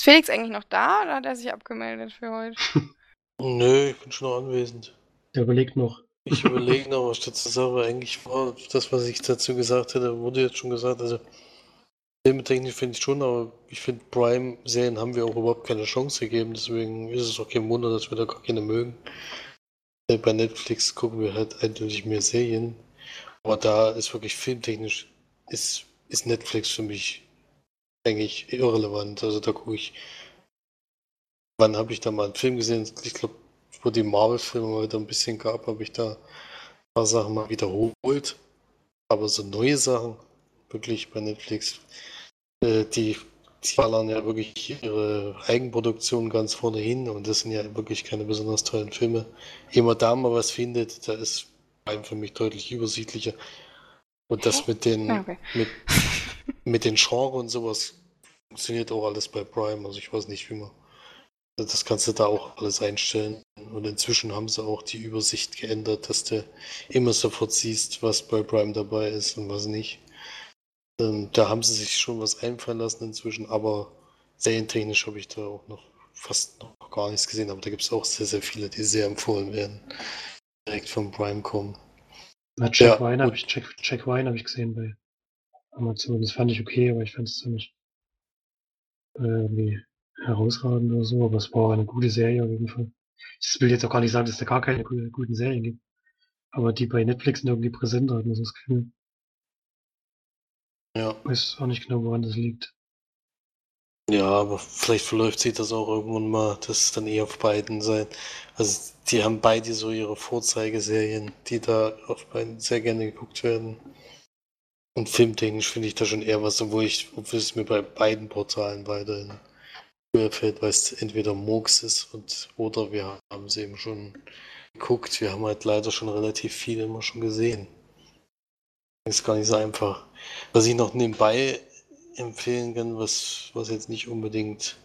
Ist Felix eigentlich noch da oder hat er sich abgemeldet für heute? Nö, ich bin schon noch anwesend. Der überlegt noch. Ich überlege noch, was ich dazu sage. aber Eigentlich war das, was ich dazu gesagt hätte, wurde jetzt schon gesagt. Also, filmetechnisch finde ich schon, aber ich finde, Prime-Serien haben wir auch überhaupt keine Chance gegeben. Deswegen ist es auch kein Wunder, dass wir da gar keine mögen. Äh, Bei Netflix gucken wir halt eindeutig mehr Serien. Aber da ist wirklich filmtechnisch, ist, ist Netflix für mich eigentlich irrelevant. Also da gucke ich. Wann habe ich da mal einen Film gesehen? Ich glaube, wo die Marvel-Filme mal wieder ein bisschen gab, habe ich da ein paar Sachen mal wiederholt. Aber so neue Sachen, wirklich bei Netflix, äh, die, die ballern ja wirklich ihre Eigenproduktion ganz vorne hin und das sind ja wirklich keine besonders tollen Filme. Jemand da mal was findet, da ist Prime für mich deutlich übersichtlicher. Und das mit den, Ja, okay. mit, mit den Genres und sowas funktioniert auch alles bei Prime. Also ich weiß nicht, wie man. Das kannst du da auch alles einstellen. Und inzwischen haben sie auch die Übersicht geändert, dass du immer sofort siehst, was bei Prime dabei ist und was nicht. Ähm, da haben sie sich schon was einfallen lassen inzwischen, aber serientechnisch habe ich da auch noch fast noch gar nichts gesehen. Aber da gibt es auch sehr, sehr viele, die sehr empfohlen werden. Direkt vom Prime kommen. Na, Jack Ja, gut. habe ich, Jack, Jack habe ich gesehen bei Amazon. Das fand ich okay, aber ich fand es nicht äh, irgendwie herausragend oder so. Aber es war eine gute Serie auf jeden Fall. Ich will jetzt auch gar nicht sagen, dass es da gar keine gu- guten Serien gibt. Aber die bei Netflix sind irgendwie präsenter, hat man so das Gefühl. Ja. Ich weiß auch nicht genau, woran das liegt. Ja, aber vielleicht verläuft sich das auch irgendwann mal, dass es dann eher auf beiden sein. Also die haben beide so ihre Vorzeigeserien, die da auf beiden sehr gerne geguckt werden. Und filmtechnisch finde ich da schon eher was, obwohl ich, obwohl es mir bei beiden Portalen weiterhin fällt, weil es entweder Murks ist und oder wir haben es eben schon geguckt. Wir haben halt leider schon relativ viel immer schon gesehen. Ist gar nicht so einfach. Was ich noch nebenbei empfehlen kann, was, was jetzt nicht unbedingt,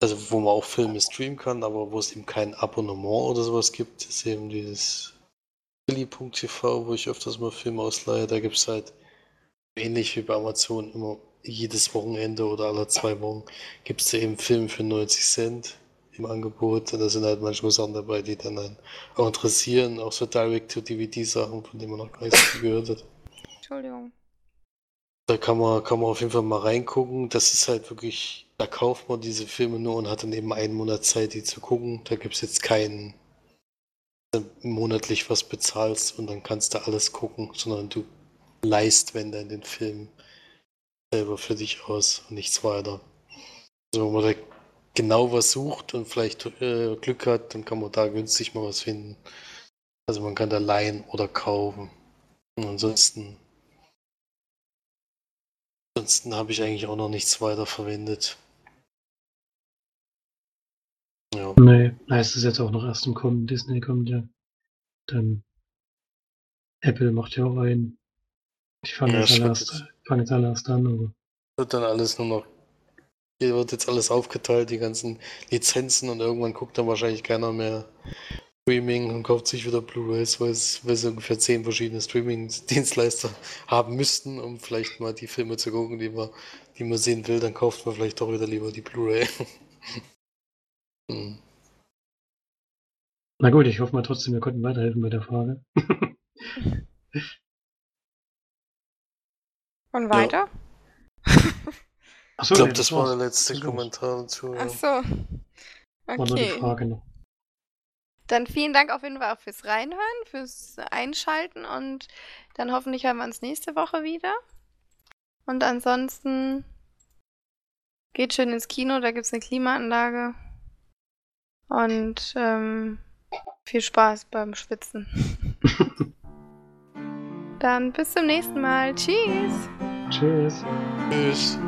also wo man auch Filme streamen kann, aber wo es eben kein Abonnement oder sowas gibt, ist eben dieses Billy.tv, wo ich öfters mal Filme ausleihe. Da gibt es halt ähnlich wie bei Amazon immer jedes Wochenende oder alle zwei Wochen gibt es eben Filme für 90 Cent im Angebot. Und da sind halt manchmal Sachen dabei, die dann einen auch interessieren. Auch so Direct-to-DVD-Sachen, von denen man noch gar nicht gehört hat. Entschuldigung. Da kann man, kann man auf jeden Fall mal reingucken. Das ist halt wirklich, da kauft man diese Filme nur und hat dann eben einen Monat Zeit, die zu gucken. Da gibt es jetzt keinen monatlich was bezahlst und dann kannst du alles gucken, sondern du leist, wenn dann den Film selber für dich aus und nichts weiter. Also wenn man da genau was sucht und vielleicht äh, Glück hat, dann kann man da günstig mal was finden. Also man kann da leihen oder kaufen. Und ansonsten ansonsten habe ich eigentlich auch noch nichts weiter verwendet. Ja. Nee, heißt es jetzt auch noch erst im Kommen. Disney kommt ja. Dann Apple macht ja auch einen. Ich fange Ja, jetzt, alle erst- fang jetzt alle erst an, aber Wird dann alles nur noch. Hier wird jetzt alles aufgeteilt, die ganzen Lizenzen und irgendwann guckt dann wahrscheinlich keiner mehr Streaming und kauft sich wieder Blu-rays, weil es weil ungefähr zehn verschiedene Streaming-Dienstleister haben müssten, um vielleicht mal die Filme zu gucken, die man, die man sehen will, dann kauft man vielleicht doch wieder lieber die Blu-ray. Hm. na gut, ich hoffe mal trotzdem, wir konnten weiterhelfen bei der Frage. Und weiter? Achso, Ich glaube, nee, das war der letzte Das. Kommentar dazu. ja. Ach so. War nur die Okay. Frage noch. Dann vielen Dank auf jeden Fall auch fürs Reinhören, fürs Einschalten und dann hoffentlich hören wir uns nächste Woche wieder. Und ansonsten geht schön ins Kino, da gibt es eine Klimaanlage. Und ähm, viel Spaß beim Schwitzen. dann bis zum nächsten Mal. Tschüss. Tschüss. Tschüss.